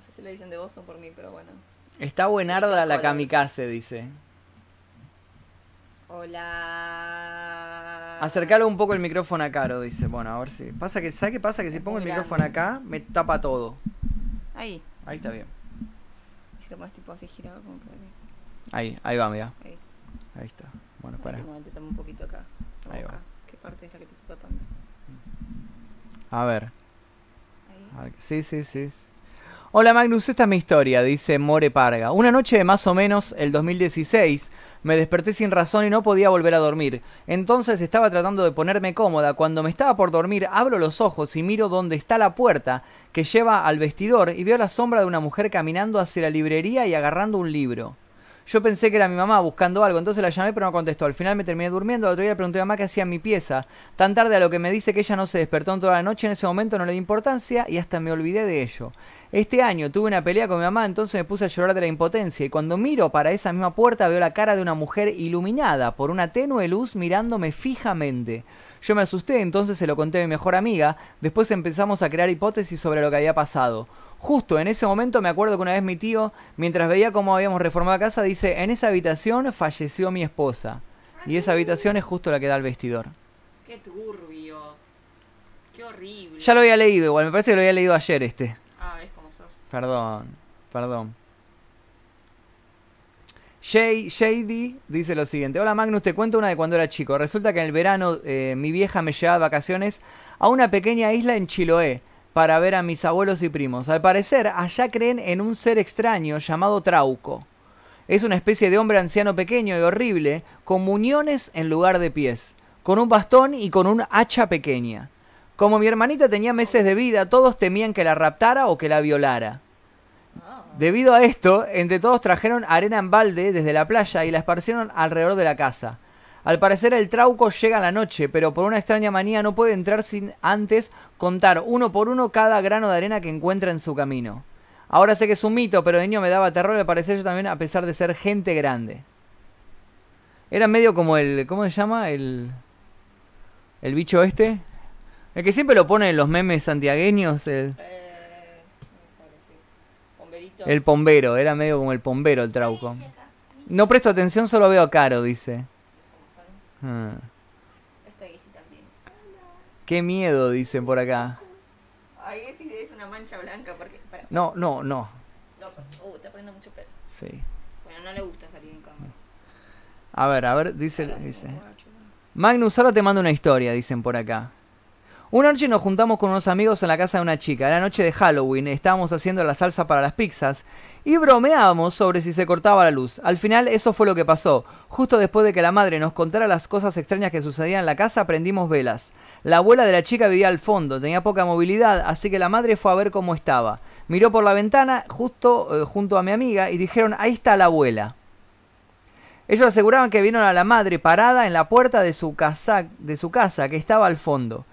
Speaker 2: sé si lo dicen de vos o por mí, pero bueno.
Speaker 1: Está buenarda la kamikaze, dice.
Speaker 2: Hola.
Speaker 1: Acercalo un poco el micrófono a Caro, dice. Bueno, a ver si. Pasa que, ¿sabes qué pasa? Que si
Speaker 2: Es
Speaker 1: pongo el micrófono acá, me tapa todo.
Speaker 2: Ahí.
Speaker 1: Ahí está bien.
Speaker 2: Lo pones tipo así girado, como que.
Speaker 1: Ahí, ahí va, mira.
Speaker 2: Ahí.
Speaker 1: Ahí está. Bueno, para.
Speaker 2: No, te tamo un poquito acá.
Speaker 1: Ahí va.
Speaker 2: boca. ¿Qué parte es la que te está tapando?
Speaker 1: A ver.
Speaker 2: Ahí.
Speaker 1: A ver, Sí, sí, sí. Hola Magnus, esta es mi historia, dice More Parga. Una noche de más o menos el 2016 me desperté sin razón y no podía volver a dormir. Entonces estaba tratando de ponerme cómoda. Cuando me estaba por dormir, abro los ojos y miro dónde está la puerta que lleva al vestidor y veo la sombra de una mujer caminando hacia la librería y agarrando un libro. Yo pensé que era mi mamá buscando algo, entonces la llamé pero no contestó. Al final me terminé durmiendo, al otro día le pregunté a mamá qué hacía en mi pieza. Tan tarde a lo que me dice que ella no se despertó en toda la noche, en ese momento no le di importancia y hasta me olvidé de ello. Este año tuve una pelea con mi mamá, entonces me puse a llorar de la impotencia y cuando miro para esa misma puerta veo la cara de una mujer iluminada por una tenue luz mirándome fijamente. Yo me asusté, entonces se lo conté a mi mejor amiga, después empezamos a crear hipótesis sobre lo que había pasado. Justo en ese momento me acuerdo que una vez mi tío, mientras veía cómo habíamos reformado la casa, dice, en esa habitación falleció mi esposa. Y esa habitación es justo la que da al vestidor.
Speaker 2: Qué turbio. Qué horrible.
Speaker 1: Ya lo había leído igual, me parece que lo había leído ayer este.
Speaker 2: Ah, ves cómo sos.
Speaker 1: Perdón, perdón. Jay, Shady dice lo siguiente. Hola Magnus, te cuento una de cuando era chico. Resulta que en el verano eh, mi vieja me llevaba de vacaciones a una pequeña isla en Chiloé para ver a mis abuelos y primos. Al parecer, allá creen en un ser extraño llamado Trauco. Es una especie de hombre anciano pequeño y horrible, con muñones en lugar de pies, con un bastón y con un hacha pequeña. Como mi hermanita tenía meses de vida, todos temían que la raptara o que la violara. Debido a esto, entre todos trajeron arena en balde desde la playa y la esparcieron alrededor de la casa. Al parecer el trauco llega a la noche, pero por una extraña manía no puede entrar sin antes contar uno por uno cada grano de arena que encuentra en su camino. Ahora sé que es un mito, pero de niño me daba terror al parecer yo también a pesar de ser gente grande. Era medio como el... ¿Cómo se llama? El... El bicho este. El que siempre lo pone en los memes santiagueños. El,
Speaker 2: Eh, no me sale, sí. Bomberito.
Speaker 1: el pombero. Era medio como el pombero el trauco. No presto atención, solo veo a Caro, dice. Hmm.
Speaker 2: También.
Speaker 1: Qué miedo, dicen por acá.
Speaker 2: Ay, Gizzy es una mancha blanca porque... Para,
Speaker 1: No, no, no.
Speaker 2: loco. Uh, está poniendo mucho pelo.
Speaker 1: Sí.
Speaker 2: Bueno, no le gusta salir en cámara.
Speaker 1: A ver, a ver, dice... Dice. Magnus, ahora te mando una historia, dicen por acá. Una noche nos juntamos con unos amigos en la casa de una chica. Era noche de Halloween, estábamos haciendo la salsa para las pizzas y bromeábamos sobre si se cortaba la luz. Al final eso fue lo que pasó. Justo después de que la madre nos contara las cosas extrañas que sucedían en la casa, prendimos velas. La abuela de la chica vivía al fondo, tenía poca movilidad, así que la madre fue a ver cómo estaba. Miró por la ventana justo eh, junto a mi amiga y dijeron, ahí está la abuela. Ellos aseguraban que vieron a la madre parada en la puerta de su casa, de su casa que estaba al fondo,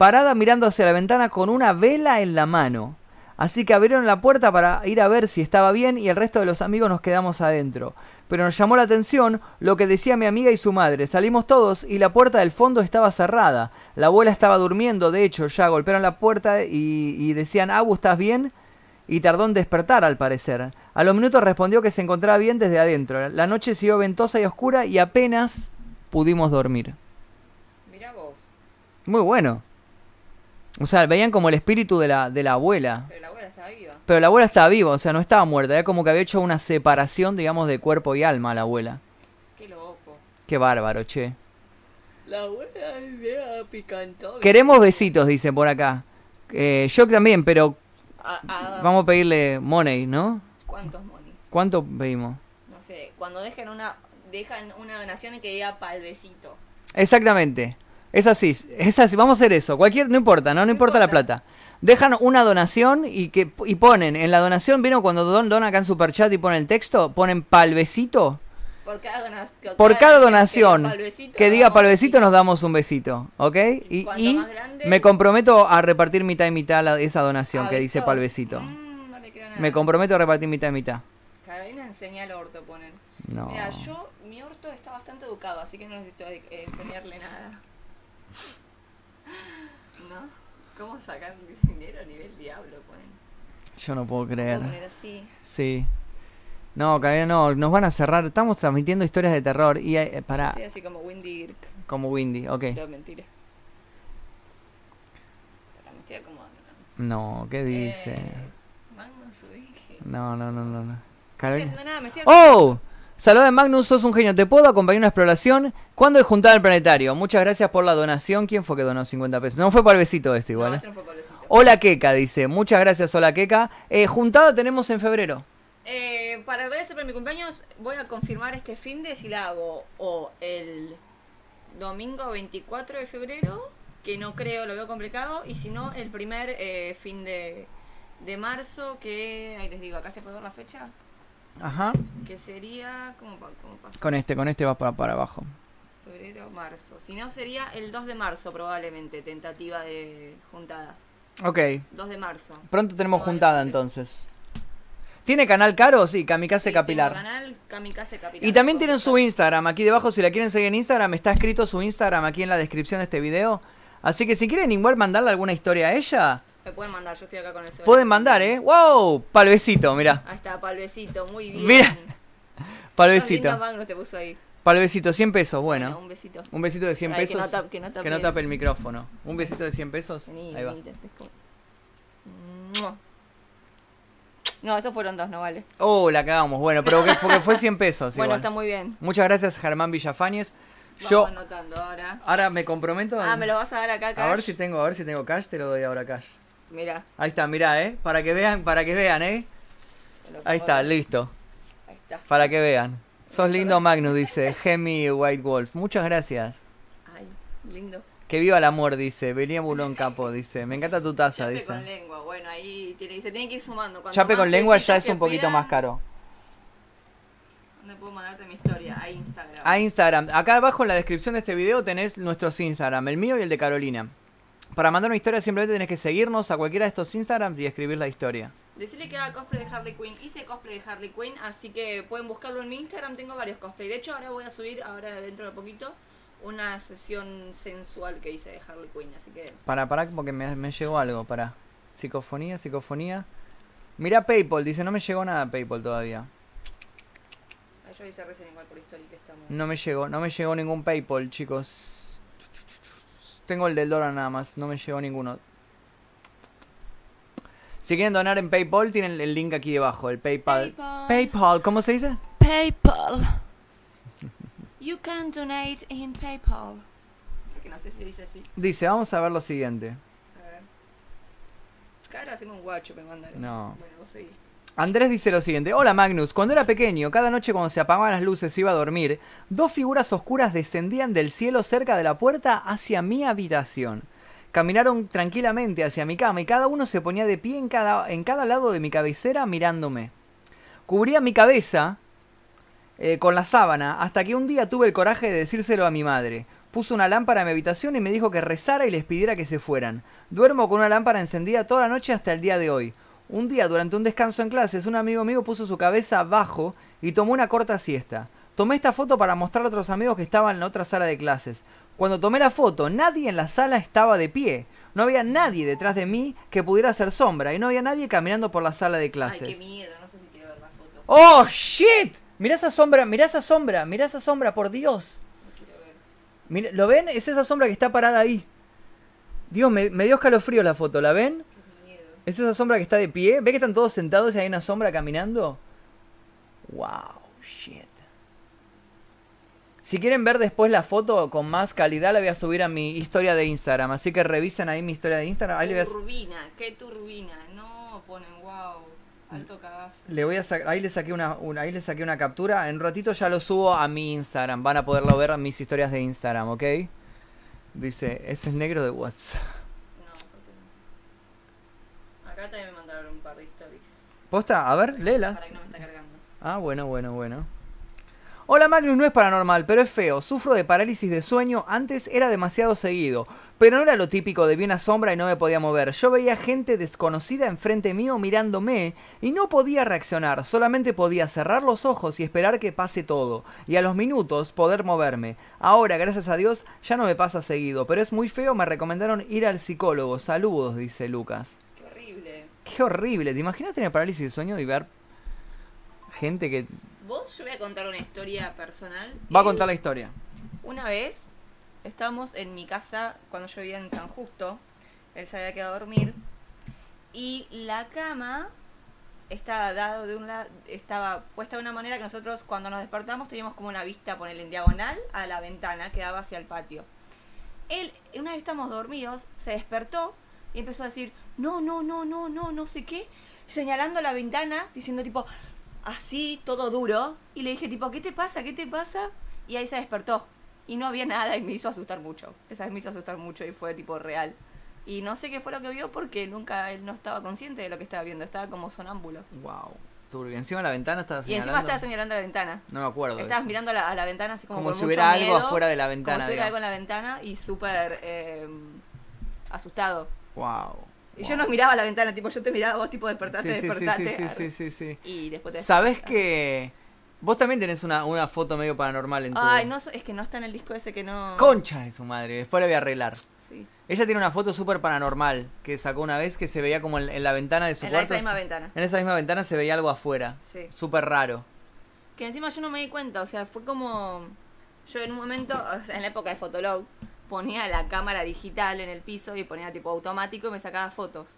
Speaker 1: parada mirando hacia la ventana con una vela en la mano. Así que abrieron la puerta para ir a ver si estaba bien y el resto de los amigos nos quedamos adentro. Pero nos llamó la atención lo que decía mi amiga y su madre. Salimos todos y la puerta del fondo estaba cerrada. La abuela estaba durmiendo, de hecho, ya golpearon la puerta y, y decían, Abu, ¿estás bien? y tardó en despertar al parecer. A los minutos respondió que se encontraba bien desde adentro. La noche siguió ventosa y oscura y apenas pudimos dormir.
Speaker 2: Mirá vos.
Speaker 1: Muy bueno. O sea, veían como el espíritu de la, de la abuela.
Speaker 2: Pero la abuela estaba viva.
Speaker 1: Pero la abuela estaba viva, o sea, no estaba muerta. Era como que había hecho una separación, digamos, de cuerpo y alma la abuela.
Speaker 2: Qué loco.
Speaker 1: Qué bárbaro, che.
Speaker 2: La abuela era picantón.
Speaker 1: Queremos besitos, dicen por acá. Eh, yo también, pero
Speaker 2: A- a-
Speaker 1: vamos a pedirle money, ¿no?
Speaker 2: ¿Cuántos money?
Speaker 1: ¿Cuánto pedimos?
Speaker 2: No sé, cuando dejen una dejan una donación que diga palbecito.
Speaker 1: Exactamente. Es así, es así. Vamos a hacer eso. Cualquier, no importa, no, no,
Speaker 2: No
Speaker 1: importa, la plata. Dejan una donación y que y ponen en la donación, ¿vieron cuando don, donan acá en Superchat y ponen el texto? Ponen palbecito.
Speaker 2: Por cada donación.
Speaker 1: Por cada donación que diga
Speaker 2: besito.
Speaker 1: nos damos un besito, ¿ok? Y,
Speaker 2: grande-
Speaker 1: me comprometo a repartir mitad y mitad la- esa donación que dice
Speaker 2: ¿visto?
Speaker 1: palbecito.
Speaker 2: Mm, no le creo nada.
Speaker 1: Me comprometo a repartir mitad y mitad.
Speaker 2: Carolina enseña el orto, ponen.
Speaker 1: No.
Speaker 2: Mira, yo, mi orto está bastante educado, así que no necesito eh, enseñarle nada. ¿No? ¿Cómo sacan dinero a nivel diablo? Ponen.
Speaker 1: Yo no puedo creer.
Speaker 2: así.
Speaker 1: Sí. No, Carolina, no, nos van a cerrar. Estamos transmitiendo historias de terror y eh, para
Speaker 2: Estoy así como Windy Irk.
Speaker 1: como Windy, ok.
Speaker 2: No, mentira. Pero me estoy acomodando.
Speaker 1: No, ¿qué dice?
Speaker 2: Eh, Magnus.
Speaker 1: No, no, no, no. no.
Speaker 2: No
Speaker 1: Carolina.
Speaker 2: haciendo nada, me estoy
Speaker 1: ¡Oh! Saludos de Magnus, sos un genio. ¿Te puedo acompañar en una exploración? ¿Cuándo es juntada al planetario? Muchas gracias por la donación. ¿Quién fue que donó 50 pesos? No fue para el besito este igual.
Speaker 2: No,
Speaker 1: ¿eh?
Speaker 2: fue.
Speaker 1: Hola Keka, dice. Muchas gracias, hola Keka. Eh, juntada tenemos en febrero.
Speaker 2: Eh, para el para mi cumpleaños voy a confirmar este fin de si la hago o el domingo 24 de febrero, que no creo, lo veo complicado, y si no, el primer eh, fin de, de marzo, que, ahí les digo, acá se puede ver la fecha,
Speaker 1: Ajá.
Speaker 2: que sería, ¿cómo, cómo pasa?
Speaker 1: Con este, con este vas para, para abajo.
Speaker 2: Febrero, marzo. Si no, sería el 2 de marzo probablemente, tentativa de juntada.
Speaker 1: Ok.
Speaker 2: 2 de marzo.
Speaker 1: Pronto tenemos juntada entonces. ¿Tiene canal caro? Sí, Kamikaze
Speaker 2: Sí,
Speaker 1: Capilar.
Speaker 2: canal Kamikaze Capilar.
Speaker 1: Y también tienen su Instagram. Aquí debajo, si la quieren seguir en Instagram, está escrito su Instagram aquí en la descripción de este video. Así que si quieren igual mandarle alguna historia a ella,
Speaker 2: Me pueden mandar, yo estoy acá con el celular.
Speaker 1: pueden mandar, ¿eh? ¡Wow! Palbecito, mirá.
Speaker 2: Ahí está, palbecito, muy bien. Linda Magnus te puso ahí.
Speaker 1: Palbecito, 100 pesos, bueno.
Speaker 2: un besito.
Speaker 1: Un besito de 100
Speaker 2: Ay, que no
Speaker 1: pesos.
Speaker 2: que no tape
Speaker 1: que no
Speaker 2: el-
Speaker 1: tape el micrófono. Un besito de 100 pesos.
Speaker 2: Vení,
Speaker 1: Ahí va.
Speaker 2: vení. No, esos fueron dos, no vale.
Speaker 1: Oh, la cagamos. Bueno, pero que- porque fue 100 pesos.
Speaker 2: bueno,
Speaker 1: igual.
Speaker 2: está muy bien.
Speaker 1: Muchas gracias, Germán Villafañez.
Speaker 2: Vamos
Speaker 1: Yo
Speaker 2: anotando ahora.
Speaker 1: ahora me comprometo.
Speaker 2: Ah, me lo vas a dar acá,
Speaker 1: A ver
Speaker 2: Cash?
Speaker 1: si tengo, a ver si tengo cash, te lo doy ahora cash.
Speaker 2: Mira.
Speaker 1: Ahí está, mirá, eh. Para que vean, para que vean, eh. Ahí está, listo.
Speaker 2: Ahí está.
Speaker 1: Para que vean. Sos lindo Magnus, dice Gemi White Wolf. Muchas gracias.
Speaker 2: Ay, lindo.
Speaker 1: Que viva el amor, dice. Venía Bulón Capo, dice. Me encanta tu taza,
Speaker 2: Chape con
Speaker 1: dice.
Speaker 2: lengua. Bueno, ahí tiene, se tiene que ir sumando. Cuanto
Speaker 1: Chape con lengua ya es un poquito más caro.
Speaker 2: ¿Dónde puedo mandarte mi historia? A Instagram.
Speaker 1: A Instagram. Acá abajo en la descripción de este video tenés nuestros Instagram, el mío y el de Carolina. Para mandar una historia simplemente tenés que seguirnos a cualquiera de estos Instagrams y escribir la historia.
Speaker 2: Decirle que haga cosplay de Harley Quinn. Hice cosplay de Harley Quinn, así que pueden buscarlo en mi Instagram. Tengo varios cosplay. De hecho, ahora voy a subir, ahora dentro de poquito, una sesión sensual que hice de Harley Quinn. Así que
Speaker 1: Para, para, porque me, me llegó algo. Para. Psicofonía, psicofonía. Mira PayPal, dice, no me llegó nada PayPal todavía.
Speaker 2: ah, yo hice recién igual por historia que estamos.
Speaker 1: No me llegó, no me llegó ningún PayPal, chicos. Tengo el del dólar nada más, no me llegó ninguno. Si quieren donar en PayPal, tienen el link aquí debajo, el PayPal.
Speaker 2: PayPal.
Speaker 1: PayPal, ¿cómo se dice?
Speaker 2: PayPal. You can donate in PayPal. Porque no sé si dice así.
Speaker 1: Dice, vamos a ver lo siguiente.
Speaker 2: A ver. Cara, hacemos un guacho, me mandaron.
Speaker 1: No.
Speaker 2: Bueno, vos seguí.
Speaker 1: Andrés dice lo siguiente, hola Magnus, cuando era pequeño, cada noche cuando se apagaban las luces iba a dormir, dos figuras oscuras descendían del cielo cerca de la puerta hacia mi habitación. Caminaron tranquilamente hacia mi cama y cada uno se ponía de pie en cada, en cada lado de mi cabecera mirándome. Cubría mi cabeza eh, con la sábana hasta que un día tuve el coraje de decírselo a mi madre. Puso una lámpara en mi habitación y me dijo que rezara y les pidiera que se fueran. Duermo con una lámpara encendida toda la noche hasta el día de hoy. Un día, durante un descanso en clases, un amigo mío puso su cabeza abajo y tomó una corta siesta. Tomé esta foto para mostrarle a otros amigos que estaban en la otra sala de clases. Cuando tomé la foto, nadie en la sala estaba de pie. No había nadie detrás de mí que pudiera hacer sombra y no había nadie caminando por la sala de clases.
Speaker 2: Ay, qué miedo, no sé si quiero ver la foto.
Speaker 1: ¡Oh, shit! Mirá esa sombra, mirá esa sombra, mirá esa sombra, por Dios.
Speaker 2: No ver.
Speaker 1: ¿Lo ven? Es esa sombra que está parada ahí. Dios, me, me dio escalofrío la foto, ¿la ven? Es esa sombra que está de pie. ¿Ve que están todos sentados y hay una sombra caminando? Wow, shit. Si quieren ver después la foto con más calidad, la voy a subir a mi historia de Instagram. Así que revisen ahí mi historia de Instagram. Ahí le voy a,
Speaker 2: Turbina, qué turbina. No, ponen wow. Alto cagazo.
Speaker 1: le voy a sa- ahí le saqué una, una- ahí le saqué una captura. En un ratito ya lo subo a mi Instagram. Van a poderlo ver en mis historias de Instagram, ¿ok? Dice, es el negro de WhatsApp.
Speaker 2: Acá también me mandaron un par de stories.
Speaker 1: ¿Posta? A ver, léelas.
Speaker 2: Para que no me está cargando.
Speaker 1: Ah, bueno, bueno, bueno. Hola Magnus, no es paranormal, pero es feo. Sufro de parálisis de sueño. Antes era demasiado seguido. Pero no era lo típico de vi una sombra y no me podía mover. Yo veía gente desconocida enfrente mío mirándome y no podía reaccionar. Solamente podía cerrar los ojos y esperar que pase todo. Y a los minutos poder moverme. Ahora, gracias a Dios, ya no me pasa seguido. Pero es muy feo, me recomendaron ir al psicólogo. Saludos, dice Lucas.
Speaker 2: Qué horrible.
Speaker 1: ¿Te imaginas tener parálisis de sueño y ver gente que
Speaker 2: Vos, yo voy a contar una historia personal.
Speaker 1: va a contar la historia?
Speaker 2: Una vez estábamos en mi casa cuando yo vivía en San Justo. Él se había quedado a dormir. Y la cama estaba dado de un lado, estaba puesta de una manera que nosotros cuando nos despertamos teníamos como una vista ponerle en diagonal a la ventana que daba hacia el patio. Él, una vez estamos dormidos, se despertó y empezó a decir, no, no, no, no, no, no sé qué, señalando la ventana, diciendo tipo, así, todo duro. Y le dije tipo, ¿qué te pasa? ¿Qué te pasa? Y ahí se despertó. Y no había nada y me hizo asustar mucho. Esa vez me hizo asustar mucho y fue tipo real. Y no sé qué fue lo que vio porque nunca él no estaba consciente de lo que estaba viendo. Estaba como sonámbulo.
Speaker 1: Wow. Turbio. Encima de la ventana estaba
Speaker 2: Y encima estaba señalando la ventana.
Speaker 1: No me acuerdo.
Speaker 2: Estabas
Speaker 1: eso.
Speaker 2: mirando a la, a la ventana así como,
Speaker 1: Como
Speaker 2: con
Speaker 1: si
Speaker 2: mucho
Speaker 1: hubiera algo afuera de la
Speaker 2: Como
Speaker 1: ventana,
Speaker 2: si hubiera
Speaker 1: digamos.
Speaker 2: algo en la ventana y súper eh, asustado.
Speaker 1: Wow.
Speaker 2: Y yo no miraba a la ventana, tipo, yo te miraba, vos tipo despertate,
Speaker 1: Sí, sí, sí,
Speaker 2: despertate.
Speaker 1: sí, sí, sí, sí.
Speaker 2: Y después te
Speaker 1: ¿Sabes
Speaker 2: despertás.
Speaker 1: que vos también tenés una, una foto medio paranormal en tu...
Speaker 2: Ay, no, es que no está en el disco ese que no...
Speaker 1: Concha de su madre, después la voy a arreglar.
Speaker 2: Sí.
Speaker 1: Ella tiene una foto súper paranormal que sacó una vez que se veía como en, en la ventana de su
Speaker 2: En
Speaker 1: cuarto.
Speaker 2: esa misma ventana.
Speaker 1: En esa misma ventana se veía algo afuera.
Speaker 2: Sí.
Speaker 1: Súper raro.
Speaker 2: Que encima yo no me di cuenta, o sea, fue como... Yo en un momento, o sea, en la época de Fotolog, ponía la cámara digital en el piso y ponía tipo automático y me sacaba fotos.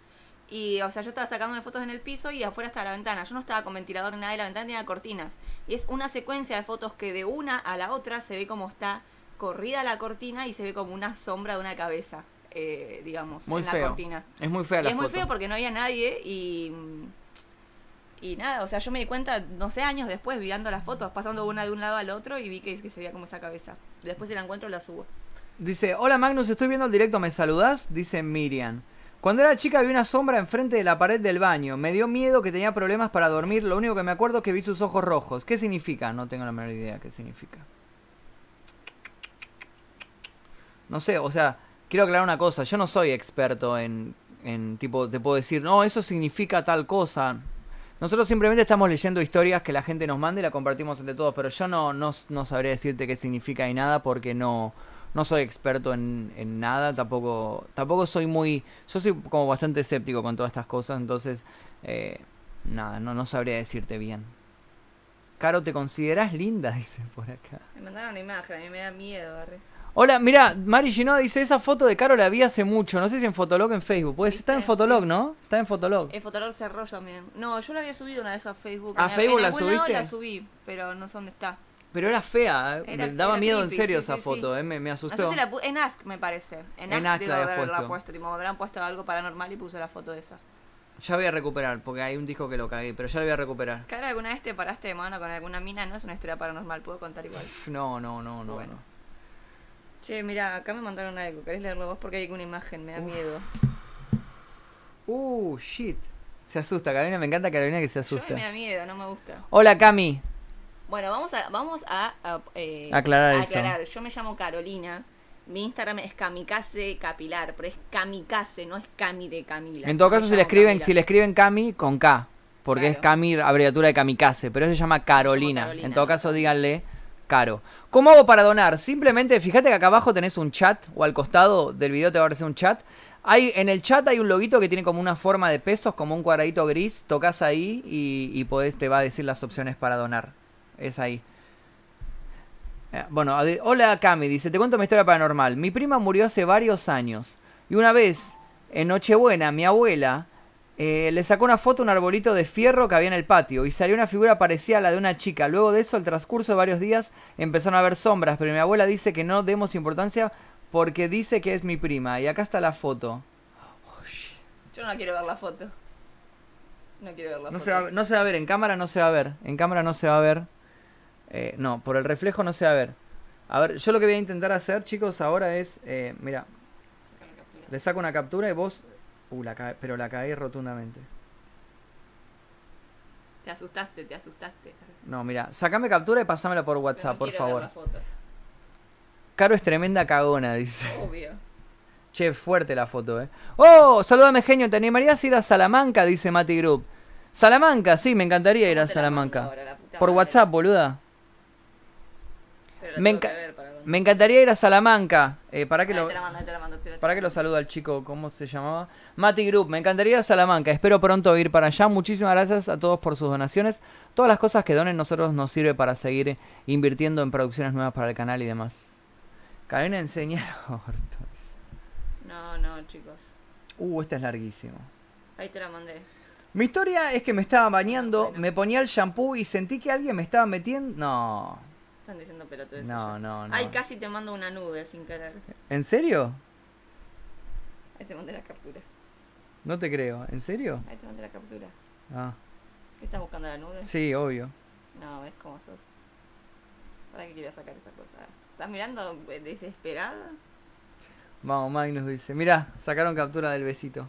Speaker 2: Y, o sea, yo estaba sacándome fotos en el piso y afuera estaba la ventana. Yo no estaba con ventilador ni nada y la ventana tenía cortinas. Y es una secuencia de fotos que de una a la otra se ve como está corrida la cortina y se ve como una sombra de una cabeza, eh, digamos,
Speaker 1: Muy
Speaker 2: en la
Speaker 1: feo.
Speaker 2: cortina.
Speaker 1: Es muy fea
Speaker 2: Y
Speaker 1: la
Speaker 2: es muy feo porque no había nadie y. Y nada, o sea, yo me di cuenta, no sé, años después, mirando las fotos, pasando una de un lado al otro y vi que, que se veía como esa cabeza. Después si la encuentro la subo.
Speaker 1: Dice, hola Magnus, estoy viendo el directo, ¿me saludás? Dice Miriam. Cuando era chica vi una sombra enfrente de la pared del baño. Me dio miedo que tenía problemas para dormir. Lo único que me acuerdo es que vi sus ojos rojos. ¿Qué significa? No tengo la menor idea qué significa. No sé, o sea, quiero aclarar una cosa. Yo no soy experto en, en tipo, te puedo decir, no, eso significa tal cosa. Nosotros simplemente estamos leyendo historias que la gente nos manda y la compartimos entre todos, pero yo no, no, no sabría decirte qué significa y nada porque no, no soy experto en, en nada, tampoco, tampoco soy muy, yo soy como bastante escéptico con todas estas cosas, entonces, eh, nada, no, no sabría decirte bien. Caro, ¿te consideras linda? Dice por acá.
Speaker 2: Me mandaron una imagen, a mí me da miedo, arre.
Speaker 1: Hola, mira, Mari Ginoa dice, esa foto de Caro la vi hace mucho, no sé si en Fotolog o en Facebook, pues está en. Fotolog. ¿no? Está en Fotolog.
Speaker 2: El Fotolog cerró también. No, yo la había subido una vez a Facebook.
Speaker 1: ¿A
Speaker 2: En-
Speaker 1: Facebook
Speaker 2: en
Speaker 1: la subiste?
Speaker 2: la subí, pero no sé dónde está.
Speaker 1: Pero era fea, eh,
Speaker 2: Era-
Speaker 1: me daba miedo en serio
Speaker 2: sí,
Speaker 1: esa
Speaker 2: sí,
Speaker 1: foto,
Speaker 2: sí.
Speaker 1: eh, me, me
Speaker 2: No
Speaker 1: asustó.
Speaker 2: sé si la en Ask me parece. En,
Speaker 1: En
Speaker 2: Ask
Speaker 1: Ask
Speaker 2: debo
Speaker 1: la
Speaker 2: haberla
Speaker 1: puesto.
Speaker 2: puesto. Tipo, me habrán puesto algo paranormal y puse la foto de esa.
Speaker 1: Ya voy a recuperar, porque hay un disco que lo cagué, pero ya lo voy a recuperar.
Speaker 2: Cara, ¿alguna vez te paraste de mano con alguna mina? No es una historia paranormal, puedo contar igual.
Speaker 1: No, no, no, no.
Speaker 2: Bueno.
Speaker 1: no.
Speaker 2: Che, mira, acá me mandaron algo. ¿Querés leerlo vos? Porque hay una imagen, me da miedo.
Speaker 1: Uh, shit. Se asusta, Carolina, me encanta Carolina que se
Speaker 2: Yo
Speaker 1: asusta.
Speaker 2: me da miedo, no me gusta.
Speaker 1: Hola, Cami.
Speaker 2: Bueno, vamos a, vamos a, a, eh,
Speaker 1: Aclarar eso.
Speaker 2: Yo me llamo Carolina. Mi Instagram es Kamikaze Capilar, pero es Kamikaze, no es Cami de Camila.
Speaker 1: En todo caso, si le escriben,
Speaker 2: Camila.
Speaker 1: si le escriben Cami con K, porque es. Cami, abreviatura de Kamikaze, pero se llama Carolina.
Speaker 2: Carolina,
Speaker 1: en todo caso, díganle Caro. ¿Cómo hago para donar? Simplemente, fíjate que acá abajo tenés un chat, o al costado del video te va a aparecer un chat. Hay, en el chat hay un loguito que tiene como una forma de pesos, como un cuadradito gris. Tocas ahí y, y podés, te va a decir las opciones para donar. Es ahí. Eh, Bueno, hola Cami, dice, te cuento mi historia paranormal. Mi prima murió hace varios años. Y una vez, en Nochebuena, mi abuela eh, le sacó una foto a un arbolito de fierro que había en el patio. Y salió una figura parecida a la de una chica. Luego de eso, al transcurso de varios días, empezaron a ver sombras. Pero mi abuela dice que no demos importancia porque dice que es mi prima. Y acá está la foto.
Speaker 2: Yo no quiero ver la foto. No quiero ver la
Speaker 1: No
Speaker 2: foto.
Speaker 1: se, va, no se va a ver, en cámara no se va a ver. En cámara no se va a ver. Eh, no, por el reflejo no va a ver. A ver, yo lo que voy a intentar hacer, chicos, ahora es. Eh, mira, le saco una captura y vos. Uh, la pero la cagué rotundamente.
Speaker 2: Te asustaste, te asustaste.
Speaker 1: No, mira, sacame captura y pasámela por WhatsApp,
Speaker 2: No
Speaker 1: por favor. Caro es tremenda cagona, dice.
Speaker 2: Obvio.
Speaker 1: Che, fuerte la foto, eh. ¡Oh! Saludame, genio. ¿Te animarías a ir a Salamanca? Dice Mati Group. Salamanca, sí, me encantaría ir a
Speaker 2: ¿Cómo te la mando
Speaker 1: Salamanca.
Speaker 2: ahora,
Speaker 1: Por
Speaker 2: madre?
Speaker 1: WhatsApp, boluda. Me
Speaker 2: que
Speaker 1: enca-
Speaker 2: ver para
Speaker 1: Me encantaría ir a Salamanca. Eh, para que lo.
Speaker 2: te la mando, ahí te la mando, te la-
Speaker 1: Para que lo saludo al chico, ¿cómo se llamaba? Mati Group, me encantaría ir a Salamanca, espero pronto ir para allá. Muchísimas gracias a todos por sus donaciones. Todas las cosas que donen nosotros nos sirve para seguir invirtiendo en producciones nuevas para el canal y demás. Carolina enseña.
Speaker 2: No, no, chicos.
Speaker 1: Uh, esta es larguísimo.
Speaker 2: Ahí te la mandé.
Speaker 1: Mi historia es que me estaba bañando,
Speaker 2: Bueno.
Speaker 1: me ponía el shampoo y sentí que alguien me estaba metiendo... No.
Speaker 2: Están diciendo pelotudes.
Speaker 1: No, no, no.
Speaker 2: Ay, casi te mando una nude sin querer.
Speaker 1: ¿En serio?
Speaker 2: Ahí te mandé la captura.
Speaker 1: No te creo. ¿En serio?
Speaker 2: Ahí te mandé la captura.
Speaker 1: Ah,
Speaker 2: ¿Qué estás buscando la nude?
Speaker 1: sí, obvio.
Speaker 2: No, ves cómo sos. ¿Para qué quería sacar esa cosa? ¿Estás mirando eh, desesperada?
Speaker 1: Vamos, Magnus dice. Mirá, sacaron captura del besito.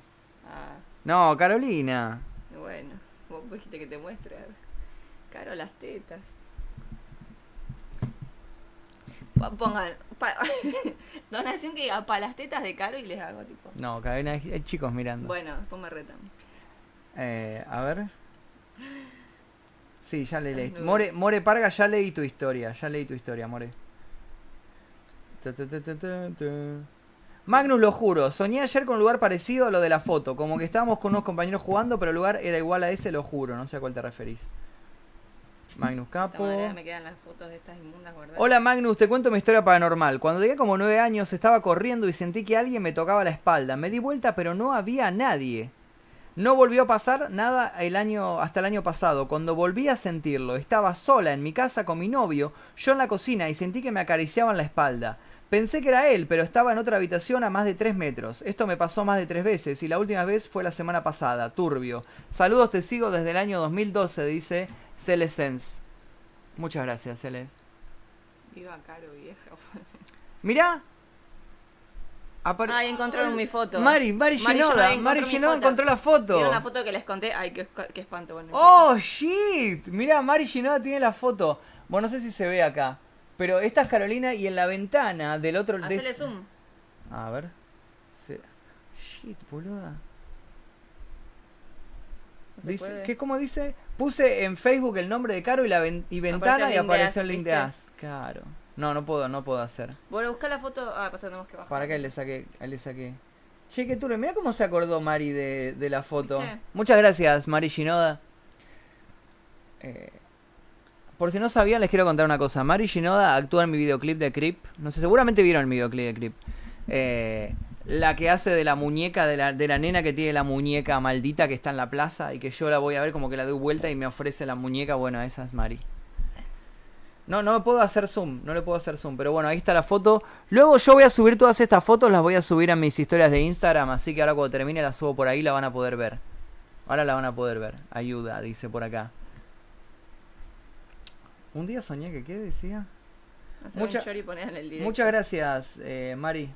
Speaker 2: Ah,
Speaker 1: No, Carolina.
Speaker 2: bueno. Vos dijiste que te muestre. Caro las tetas. Pongan pa- donación que diga para las tetas de Caro y les hago tipo.
Speaker 1: No, Carolina, hay chicos mirando.
Speaker 2: Bueno, después me retan.
Speaker 1: Eh, a ver. Sí, ya le leí. More, More Parga, ya leí tu historia. Ya leí tu historia, More. Ta, ta, ta. Magnus, lo juro, soñé ayer con un lugar parecido a lo de la foto. Como que estábamos con unos compañeros jugando, pero el lugar era igual a ese, lo juro. No sé a cuál te referís. Magnus Capo.
Speaker 2: me quedan las fotos de estas inmundas guardadas.
Speaker 1: Hola Magnus, te cuento mi historia paranormal. Cuando tenía como nueve años estaba corriendo y sentí que alguien me tocaba la espalda. Me di vuelta pero no había nadie. No volvió a pasar nada el año, hasta el año pasado. Cuando volví a sentirlo, estaba sola en mi casa con mi novio, yo en la cocina y sentí que me acariciaban la espalda. Pensé que era él, pero estaba en otra habitación a más de 3 metros. Esto me pasó más de tres veces y la última vez fue la semana pasada. Turbio. Saludos, te sigo desde el año 2012, dice Celesens. Muchas gracias, Celes.
Speaker 2: Viva Caro, vieja.
Speaker 1: Mirá. Apare-
Speaker 2: Ay, encontraron mi foto.
Speaker 1: Mari, Mari Shinoda, Mari Shinoda encontró la foto.
Speaker 2: ¿Vieron la foto que les conté? Ay, qué, qué espanto. Bueno,
Speaker 1: Oh, shit. Mirá, Mari Shinoda tiene la foto. Bueno, no sé si se ve acá. Pero esta es Carolina y en la ventana del otro...
Speaker 2: importa.
Speaker 1: de-
Speaker 2: Hacele zoom.
Speaker 1: A ver. Se- Shit, boluda.
Speaker 2: No
Speaker 1: Dice. ¿qué, ¿Cómo dice? Puse en Facebook el nombre de Caro y la ven- y ventana y apareció el link de. As. Claro. No, no puedo, no puedo hacer.
Speaker 2: Bueno, busca la foto. Ah, pasa que tenemos que bajar.
Speaker 1: Para que le saqué, ahí le saqué. Che, qué turno. Mira cómo se acordó Mari de, de la foto.
Speaker 2: ¿Viste?
Speaker 1: Muchas gracias, Mari Shinoda. Eh, por si no sabían, les quiero contar una cosa. Mari Shinoda actúa en mi videoclip de Creep. No sé, seguramente vieron el videoclip de Creep. Eh, la que hace de la muñeca, de la, de la nena que tiene la muñeca maldita que está en la plaza y que yo la voy a ver como que la doy vuelta y me ofrece la muñeca. Bueno, esa es Mari. No, no me puedo hacer zoom, no le puedo hacer zoom, pero bueno, ahí está la foto. Luego yo voy a subir todas estas fotos, las voy a subir a mis historias de Instagram, así que ahora cuando termine las subo por ahí, la van a poder ver. Ahora la van a poder ver. Ayuda, dice por acá. Un día soñé que qué decía.
Speaker 2: Sé,
Speaker 1: mucha-
Speaker 2: un chori en el directo.
Speaker 1: Muchas gracias, eh, Mari.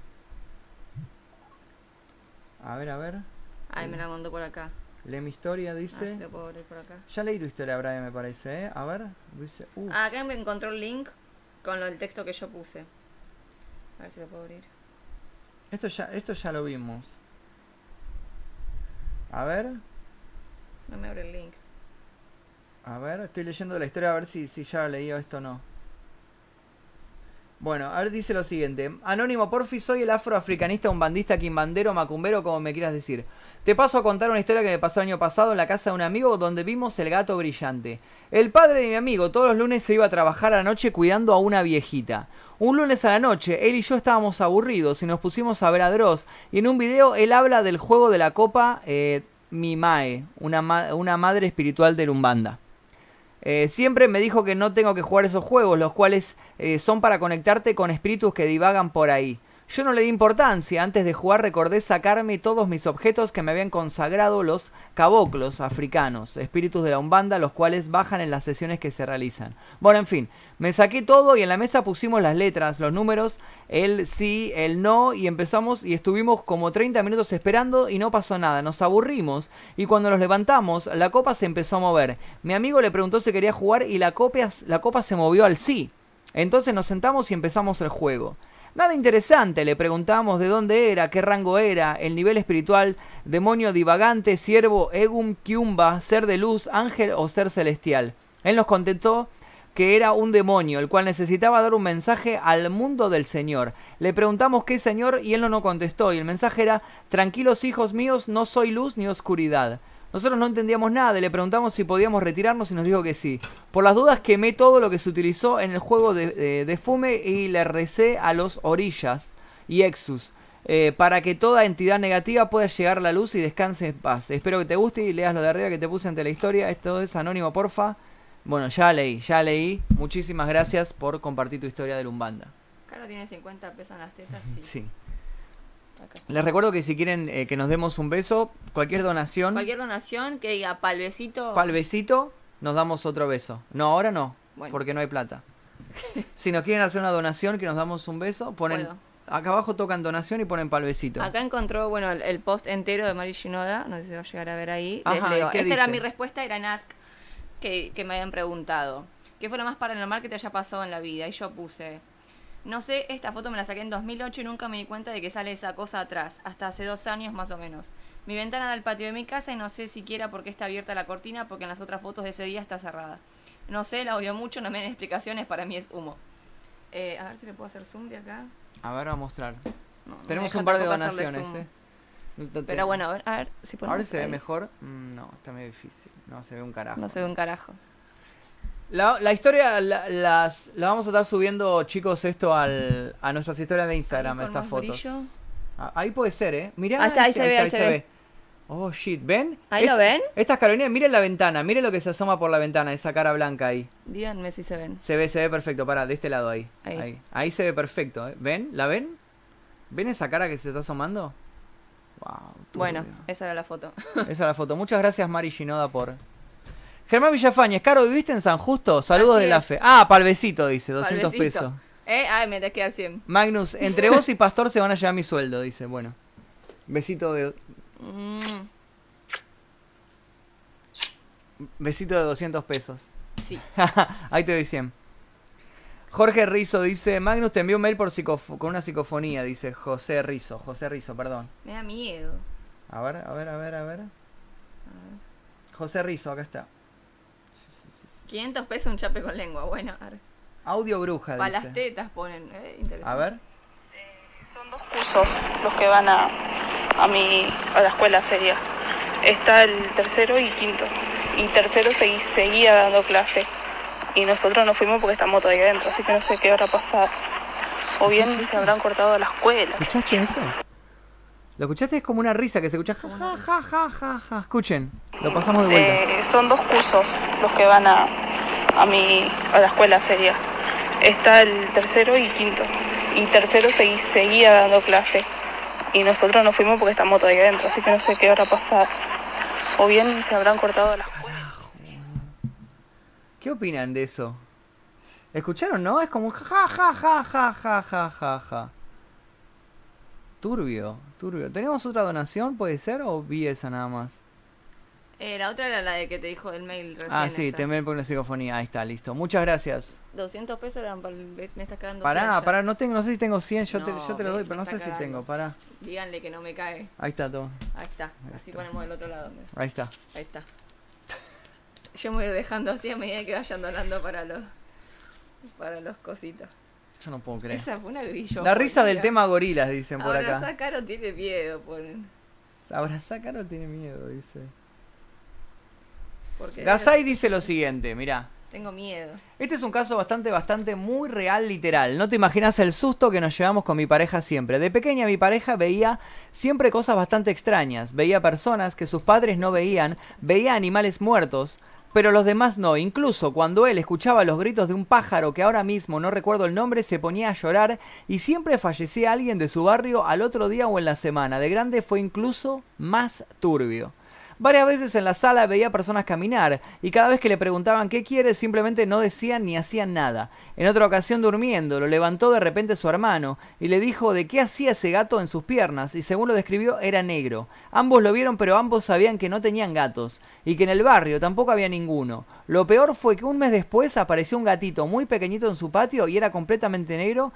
Speaker 1: A ver, a ver.
Speaker 2: Ay, me la mandó por acá.
Speaker 1: Lee mi historia,
Speaker 2: Ah,
Speaker 1: dice.
Speaker 2: sí, lo puedo abrir por acá.
Speaker 1: Ya leí tu historia, Brian, me parece, ¿eh? A ver. Dice. uh,
Speaker 2: Ah, acá me encontró el link con lo del texto que yo puse. A ver si lo puedo abrir.
Speaker 1: esto, ya, esto ya lo vimos. A ver.
Speaker 2: No me abre el link.
Speaker 1: A ver, estoy leyendo la historia a ver si, si ya leí esto o no. Bueno, a ver, dice lo siguiente. Anónimo Porfi, soy el afroafricanista, un bandista, quimbandero, macumbero, como me quieras decir. Te paso a contar una historia que me pasó el año pasado en la casa de un amigo donde vimos el gato brillante. El padre de mi amigo todos los lunes se iba a trabajar a la noche cuidando a una viejita. Un lunes a la noche, él y yo estábamos aburridos y nos pusimos a ver a Dross. Y en un video él habla del juego de la copa eh, Mimae, una, una madre espiritual de Lumbanda. Eh, siempre me dijo que no tengo que jugar esos juegos, los cuales eh, son para conectarte con espíritus que divagan por ahí. Yo no le di importancia, antes de jugar recordé sacarme todos mis objetos que me habían consagrado los caboclos africanos, espíritus de la Umbanda, los cuales bajan en las sesiones que se realizan. Bueno, en fin, me saqué todo y en la mesa pusimos las letras, los números, el sí, el no, y empezamos y estuvimos como 30 minutos esperando y no pasó nada, nos aburrimos y cuando nos levantamos la copa se empezó a mover. Mi amigo le preguntó si quería jugar y la copa, la copa se movió al sí. Entonces nos sentamos y empezamos el juego. Nada interesante, le preguntamos de dónde era, qué rango era, el nivel espiritual, demonio divagante, siervo, egum, kiumba, ser de luz, ángel o ser celestial. Él nos contestó que era un demonio, el cual necesitaba dar un mensaje al mundo del Señor. Le preguntamos qué Señor y él no nos contestó, y el mensaje era, tranquilos hijos míos, no soy luz ni oscuridad. Nosotros no entendíamos nada y le preguntamos si podíamos retirarnos y nos dijo que sí. Por las dudas quemé todo lo que se utilizó en el juego de, de- de Fume y le recé a los orillas y Exus. eh, para que toda entidad negativa pueda llegar a la luz y descanse en paz. Espero que te guste y leas lo de arriba que te puse ante la historia. Esto es anónimo, porfa. Bueno, ya leí, ya leí. Muchísimas gracias por compartir tu historia de Lumbanda.
Speaker 2: Caro tiene 50 pesos en las tetas, sí.
Speaker 1: Sí.
Speaker 2: Acá.
Speaker 1: Les recuerdo que si quieren eh, que nos demos un beso, cualquier donación,
Speaker 2: Cualquier donación que diga palvecito.
Speaker 1: pal besito, nos damos otro beso. No, ahora no,
Speaker 2: Bueno.
Speaker 1: porque no hay plata. si nos quieren hacer una donación, que nos damos un beso, ponen
Speaker 2: Puedo.
Speaker 1: acá abajo tocan donación y ponen pal besito.
Speaker 2: Acá encontró, bueno, el, el post entero de Mari Shinoda, no sé si va a llegar a ver ahí. Les
Speaker 1: Ajá,
Speaker 2: leo.
Speaker 1: ¿y qué
Speaker 2: Esta era mi respuesta, era en Ask, que, que me habían preguntado. ¿Qué fue lo más paranormal que te haya pasado en la vida? Y yo puse, no sé, esta foto me la saqué en 2008 y nunca me di cuenta de que sale esa cosa atrás, hasta hace dos años más o menos. Mi ventana da al patio de mi casa y no sé siquiera por qué está abierta la cortina, porque en las otras fotos de ese día está cerrada. No sé, la odio mucho, no me den explicaciones, para mí es humo. Eh, a ver si le puedo hacer zoom de acá.
Speaker 1: A ver, a mostrar.
Speaker 2: No,
Speaker 1: Tenemos un par de donaciones, eh. No
Speaker 2: Pero bueno, a ver, a ver si
Speaker 1: Ahora se ve
Speaker 2: ahí.
Speaker 1: mejor. Mm, No, está medio difícil. No, se ve un carajo.
Speaker 2: No se ve un carajo.
Speaker 1: La, la historia la, las, la vamos a estar subiendo, chicos, esto al, a nuestras historias de Instagram, estas fotos.
Speaker 2: brillo.
Speaker 1: Ah, Ahí puede ser, ¿eh? Mirá,
Speaker 2: Ahí está, ahí se ve, ahí se ve.
Speaker 1: Oh, shit, ¿ven?
Speaker 2: ¿Ahí lo ven?
Speaker 1: Esta es Carolina, miren la ventana, miren lo que se asoma por la ventana, esa cara blanca ahí.
Speaker 2: Díganme si se ven.
Speaker 1: Se ve, se ve perfecto, para, de este lado ahí.
Speaker 2: Ahí.
Speaker 1: Ahí, ahí. se ve perfecto, ¿eh? ¿Ven? ¿La ven? ¿Ven esa cara que se está asomando? Wow,
Speaker 2: Bueno, esa era la foto.
Speaker 1: Esa es la foto. Muchas gracias, Mari Shinoda, por. Germán Villafañez, Caro, ¿viviste en San Justo? Saludos
Speaker 2: Así
Speaker 1: de la
Speaker 2: es.
Speaker 1: fe. Ah, palvecito, dice, 200
Speaker 2: Palvecito.
Speaker 1: pesos.
Speaker 2: ¿Eh? Ay, me te queda 100.
Speaker 1: Magnus, entre vos y Pastor se van a llevar mi sueldo, dice. Bueno. Besito de
Speaker 2: Mm,
Speaker 1: besito de 200 pesos.
Speaker 2: sí.
Speaker 1: Ahí te doy 100. Jorge Rizo dice, Magnus te envió un mail por psicof- con una psicofonía, dice José Rizo. José Rizo, perdón.
Speaker 2: Me da miedo.
Speaker 1: A ver, a ver, a ver, a ver. José Rizo, acá está.
Speaker 2: 500 pesos un chape con lengua. Bueno,
Speaker 1: Audio bruja,
Speaker 2: para las tetas ponen. Eh, interesante.
Speaker 1: A ver.
Speaker 5: Son dos cursos los que van a, a, mi, a la escuela sería. Está el tercero y quinto. Y tercero segui- seguía dando clase. Y nosotros nos fuimos porque estamos todavía adentro, así que no sé qué habrá pasado. O bien se habrán cortado la escuela.
Speaker 1: ¿Escuchaste eso? ¿Lo escuchaste? Es como una risa que se escucha. Ja, ja, ja, ja, ja, ja. Escuchen, lo pasamos de vuelta.
Speaker 5: Eh, son dos cursos los que van a, a, mi, a la escuela sería. Está el tercero y quinto. Y tercero seguía dando clase. Y nosotros nos fuimos porque estamos todavía adentro, así que no sé qué habrá pasado. O bien se habrán cortado la escuela.
Speaker 1: ¿Qué opinan de eso? ¿Escucharon, no? Es como un ja, ja, ja, ja, ja, ja, ja, ja. Turbio, turbio. ¿Tenemos otra donación, puede ser? ¿O vi esa nada más?
Speaker 2: Eh, la otra era la de que te dijo del mail recién.
Speaker 1: Ah, sí, te por una psicofonía. Ahí está, listo. Muchas gracias.
Speaker 2: 200 pesos eran para el... Me estás cagando.
Speaker 1: Pará,
Speaker 2: 100 ya.
Speaker 1: pará, no, tengo, no sé si tengo 100, yo, te, yo te lo doy, pero no sé si tengo. Pará.
Speaker 2: Díganle que no me cae.
Speaker 1: Ahí está todo.
Speaker 2: Ahí está. Así ponemos del otro lado.
Speaker 1: Ahí está.
Speaker 2: Ahí está. Yo me voy dejando así a medida que vayan donando para los para los cositos.
Speaker 1: Yo no puedo creer.
Speaker 2: Esa fue una grillo.
Speaker 1: La risa del tema gorilas, dicen por acá.
Speaker 2: Caro tiene miedo, ponen.
Speaker 1: Abrazá Caro tiene miedo, dice.
Speaker 2: Porque
Speaker 1: Gasai dice lo siguiente, mirá.
Speaker 2: tengo miedo.
Speaker 1: Este es un caso bastante, bastante muy real, literal. No te imaginas el susto que nos llevamos con mi pareja siempre. De pequeña mi pareja veía siempre cosas bastante extrañas. Veía personas que sus padres no veían, veía animales muertos, pero los demás no. Incluso cuando él escuchaba los gritos de un pájaro que ahora mismo no recuerdo el nombre, se ponía a llorar y siempre fallecía alguien de su barrio al otro día o en la semana. De grande fue incluso más turbio. Varias veces en la sala veía personas caminar y cada vez que le preguntaban qué quiere simplemente no decían ni hacían nada. En otra ocasión durmiendo lo levantó de repente su hermano y le dijo de qué hacía ese gato en sus piernas y según lo describió era negro. Ambos lo vieron pero ambos sabían que no tenían gatos y que en el barrio tampoco había ninguno. Lo peor fue que un mes después apareció un gatito muy pequeñito en su patio y era completamente negro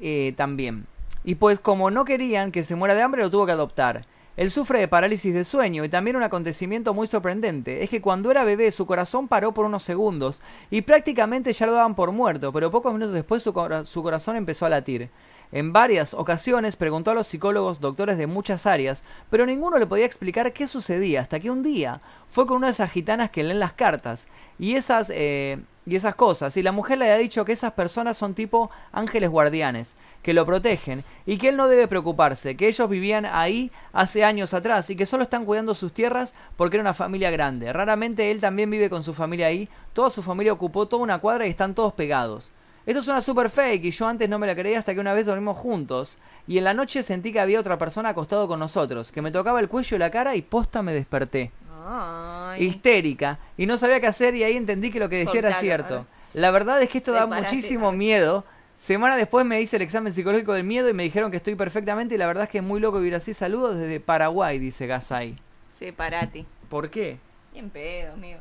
Speaker 1: eh, también. Y pues como no querían que se muera de hambre lo tuvo que adoptar. Él sufre de parálisis de sueño y también un acontecimiento muy sorprendente es que cuando era bebé su corazón paró por unos segundos y prácticamente ya lo daban por muerto, pero pocos minutos después su, cora- su corazón empezó a latir. En varias ocasiones preguntó a los psicólogos, doctores de muchas áreas, pero ninguno le podía explicar qué sucedía hasta que un día fue con una de esas gitanas que leen las cartas y esas, eh, y esas cosas, y la mujer le había dicho que esas personas son tipo ángeles guardianes, que lo protegen y que él no debe preocuparse, que ellos vivían ahí hace años atrás y que solo están cuidando sus tierras porque era una familia grande. Raramente él también vive con su familia ahí, toda su familia ocupó toda una cuadra y están todos pegados. Esto suena super fake y yo antes no me la creía hasta que una vez dormimos juntos y en la noche sentí que había otra persona acostado con nosotros, que me tocaba el cuello y la cara y posta me desperté.
Speaker 2: Ay.
Speaker 1: Histérica y no sabía qué hacer y ahí entendí que lo que decía era cierto. La verdad es que esto da muchísimo miedo. Semana después me hice el examen psicológico del miedo y me dijeron que estoy perfectamente y la verdad es que es muy loco vivir así. Saludos desde Paraguay, dice Gasai.
Speaker 2: Separate.
Speaker 1: ¿Por qué?
Speaker 2: Bien pedo, amigo.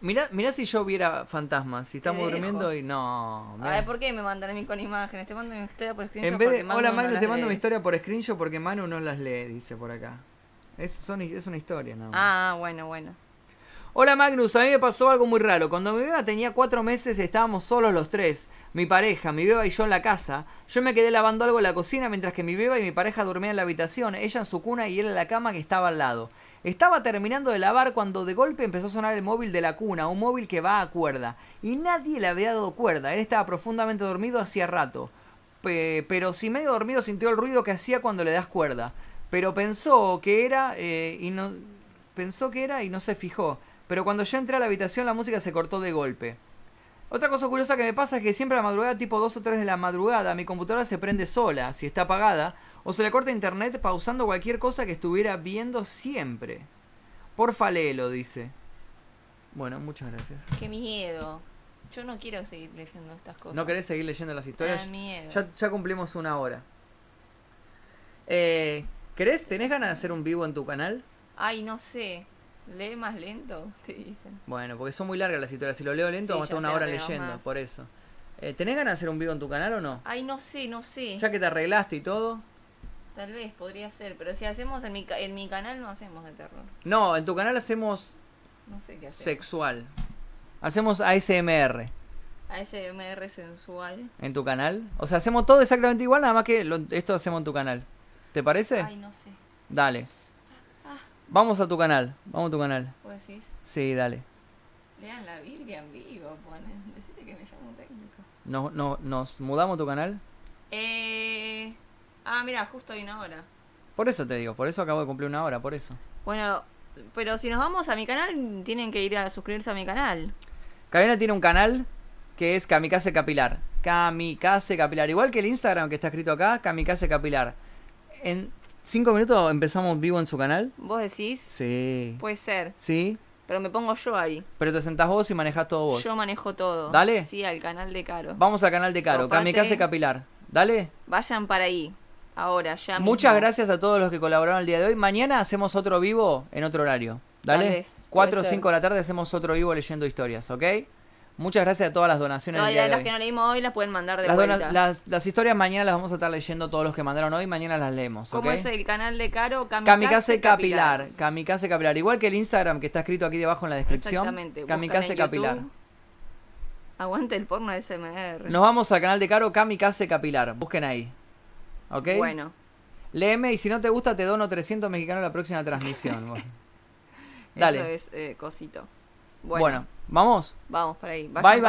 Speaker 1: Mirá, mirá si yo viera fantasmas, si estamos durmiendo y no. mirá.
Speaker 2: Ay, ¿por qué me mandan a mí con imágenes? Te mando mi historia por screenshot
Speaker 1: En vez de,
Speaker 2: Manu
Speaker 1: hola
Speaker 2: no
Speaker 1: Manu, te mando
Speaker 2: lee.
Speaker 1: mi historia por screenshot porque Manu no las lee, dice por acá. Es, son- es una historia, nada más.
Speaker 2: Ah, bueno, bueno.
Speaker 1: Hola Magnus, a mí me pasó algo muy raro. Cuando mi beba tenía cuatro meses estábamos solos los tres. Mi pareja, mi beba y yo en la casa. Yo me quedé lavando algo en la cocina mientras que mi beba y mi pareja dormían en la habitación, ella en su cuna y él en la cama que estaba al lado. Estaba terminando de lavar cuando de golpe empezó a sonar el móvil de la cuna, un móvil que va a cuerda. Y nadie le había dado cuerda, él estaba profundamente dormido hacía rato. Pe- pero si medio dormido sintió el ruido que hacía cuando le das cuerda. Pero pensó que era eh, y no pensó que era y no se fijó. Pero cuando yo entré a la habitación la música se cortó de golpe. Otra cosa curiosa que me pasa es que siempre a la madrugada, tipo 2 o 3 de la madrugada, mi computadora se prende sola, si está apagada, o se le corta internet pausando cualquier cosa que estuviera viendo siempre. Porfa léelo, dice. Bueno, muchas gracias.
Speaker 2: Qué miedo. Yo no quiero seguir leyendo estas cosas.
Speaker 1: ¿No querés seguir leyendo las historias?
Speaker 2: da miedo.
Speaker 1: Ya, ya cumplimos una hora. Eh, ¿Querés? ¿Tenés ganas de hacer un vivo en tu canal?
Speaker 2: Ay, no sé. Lee más lento, te dicen.
Speaker 1: Bueno, porque son muy largas las historias. Si lo leo lento,
Speaker 2: Sí,
Speaker 1: vamos a estar una hora leyendo,
Speaker 2: más.
Speaker 1: por eso. Eh, ¿Tenés ganas de hacer un vivo en tu canal o no?
Speaker 2: Ay, no sé, no sé.
Speaker 1: Ya que te arreglaste y todo.
Speaker 2: Tal vez podría ser, pero si hacemos en mi, en mi canal no hacemos de terror.
Speaker 1: No, en tu canal hacemos
Speaker 2: No sé qué hacer.
Speaker 1: sexual. Hacemos ASMR
Speaker 2: ASMR sensual.
Speaker 1: en tu canal. O sea, hacemos todo exactamente igual, nada más que lo- esto hacemos en tu canal. ¿Te parece?
Speaker 2: Ay, no sé.
Speaker 1: Dale.
Speaker 2: Ah.
Speaker 1: Vamos a tu canal. Vamos a tu canal.
Speaker 2: ¿Vos decís?
Speaker 1: Sí, dale.
Speaker 2: Lean la Biblia en vivo, ponen. Decite que me llamo técnico.
Speaker 1: No, no, ¿Nos mudamos a tu canal?
Speaker 2: Eh... Ah, mira, justo hay una hora.
Speaker 1: Por eso te digo, por eso acabo de cumplir una hora, por eso.
Speaker 2: Bueno, pero si nos vamos a mi canal, tienen que ir a suscribirse a mi canal.
Speaker 1: Karina tiene un canal que es Kamikaze Capilar. Kamikaze Capilar. Igual que el Instagram que está escrito acá, Kamikaze Capilar. En cinco minutos empezamos vivo en su canal.
Speaker 2: ¿Vos decís?
Speaker 1: Sí.
Speaker 2: Puede ser.
Speaker 1: Sí.
Speaker 2: Pero me pongo yo ahí.
Speaker 1: Pero te sentás vos y manejás todo vos.
Speaker 2: Yo manejo todo.
Speaker 1: Dale.
Speaker 2: Sí, al canal de Caro.
Speaker 1: Vamos al canal de Caro. Kamikaze Capilar. Dale.
Speaker 2: Vayan para ahí. Ahora, ya
Speaker 1: Muchas
Speaker 2: mismo.
Speaker 1: gracias a todos los que colaboraron el día de hoy. Mañana hacemos otro vivo en otro horario. Dale.
Speaker 2: vez,
Speaker 1: 4 o
Speaker 2: puede
Speaker 1: 5 de la tarde hacemos otro vivo leyendo historias, ¿ok? Muchas gracias a todas las donaciones del
Speaker 2: Todas
Speaker 1: día de
Speaker 2: las
Speaker 1: hoy.
Speaker 2: que no leímos hoy las pueden mandar de
Speaker 1: Las,
Speaker 2: vuelta.
Speaker 1: las, las historias mañana las vamos a estar leyendo todos los que mandaron hoy. Mañana las leemos.
Speaker 2: ¿Cómo
Speaker 1: ¿ok?
Speaker 2: es el canal de Caro?
Speaker 1: Kamikaze Capilar. Kamikaze Capilar. Igual que el Instagram que está escrito aquí debajo en la descripción.
Speaker 2: Exactamente.
Speaker 1: Kamikaze Capilar.
Speaker 2: YouTube. Aguante el porno de SMR.
Speaker 1: Nos vamos al canal de Caro Kamikaze Capilar. Busquen ahí. ¿Ok?
Speaker 2: Bueno,
Speaker 1: Léeme y si no te gusta te dono 300 mexicanos la próxima transmisión. Bueno. Dale.
Speaker 2: eso es eh, cosito.
Speaker 1: Bueno.
Speaker 2: Bueno,
Speaker 1: ¿vamos?
Speaker 2: vamos para ahí.
Speaker 1: Bye bye.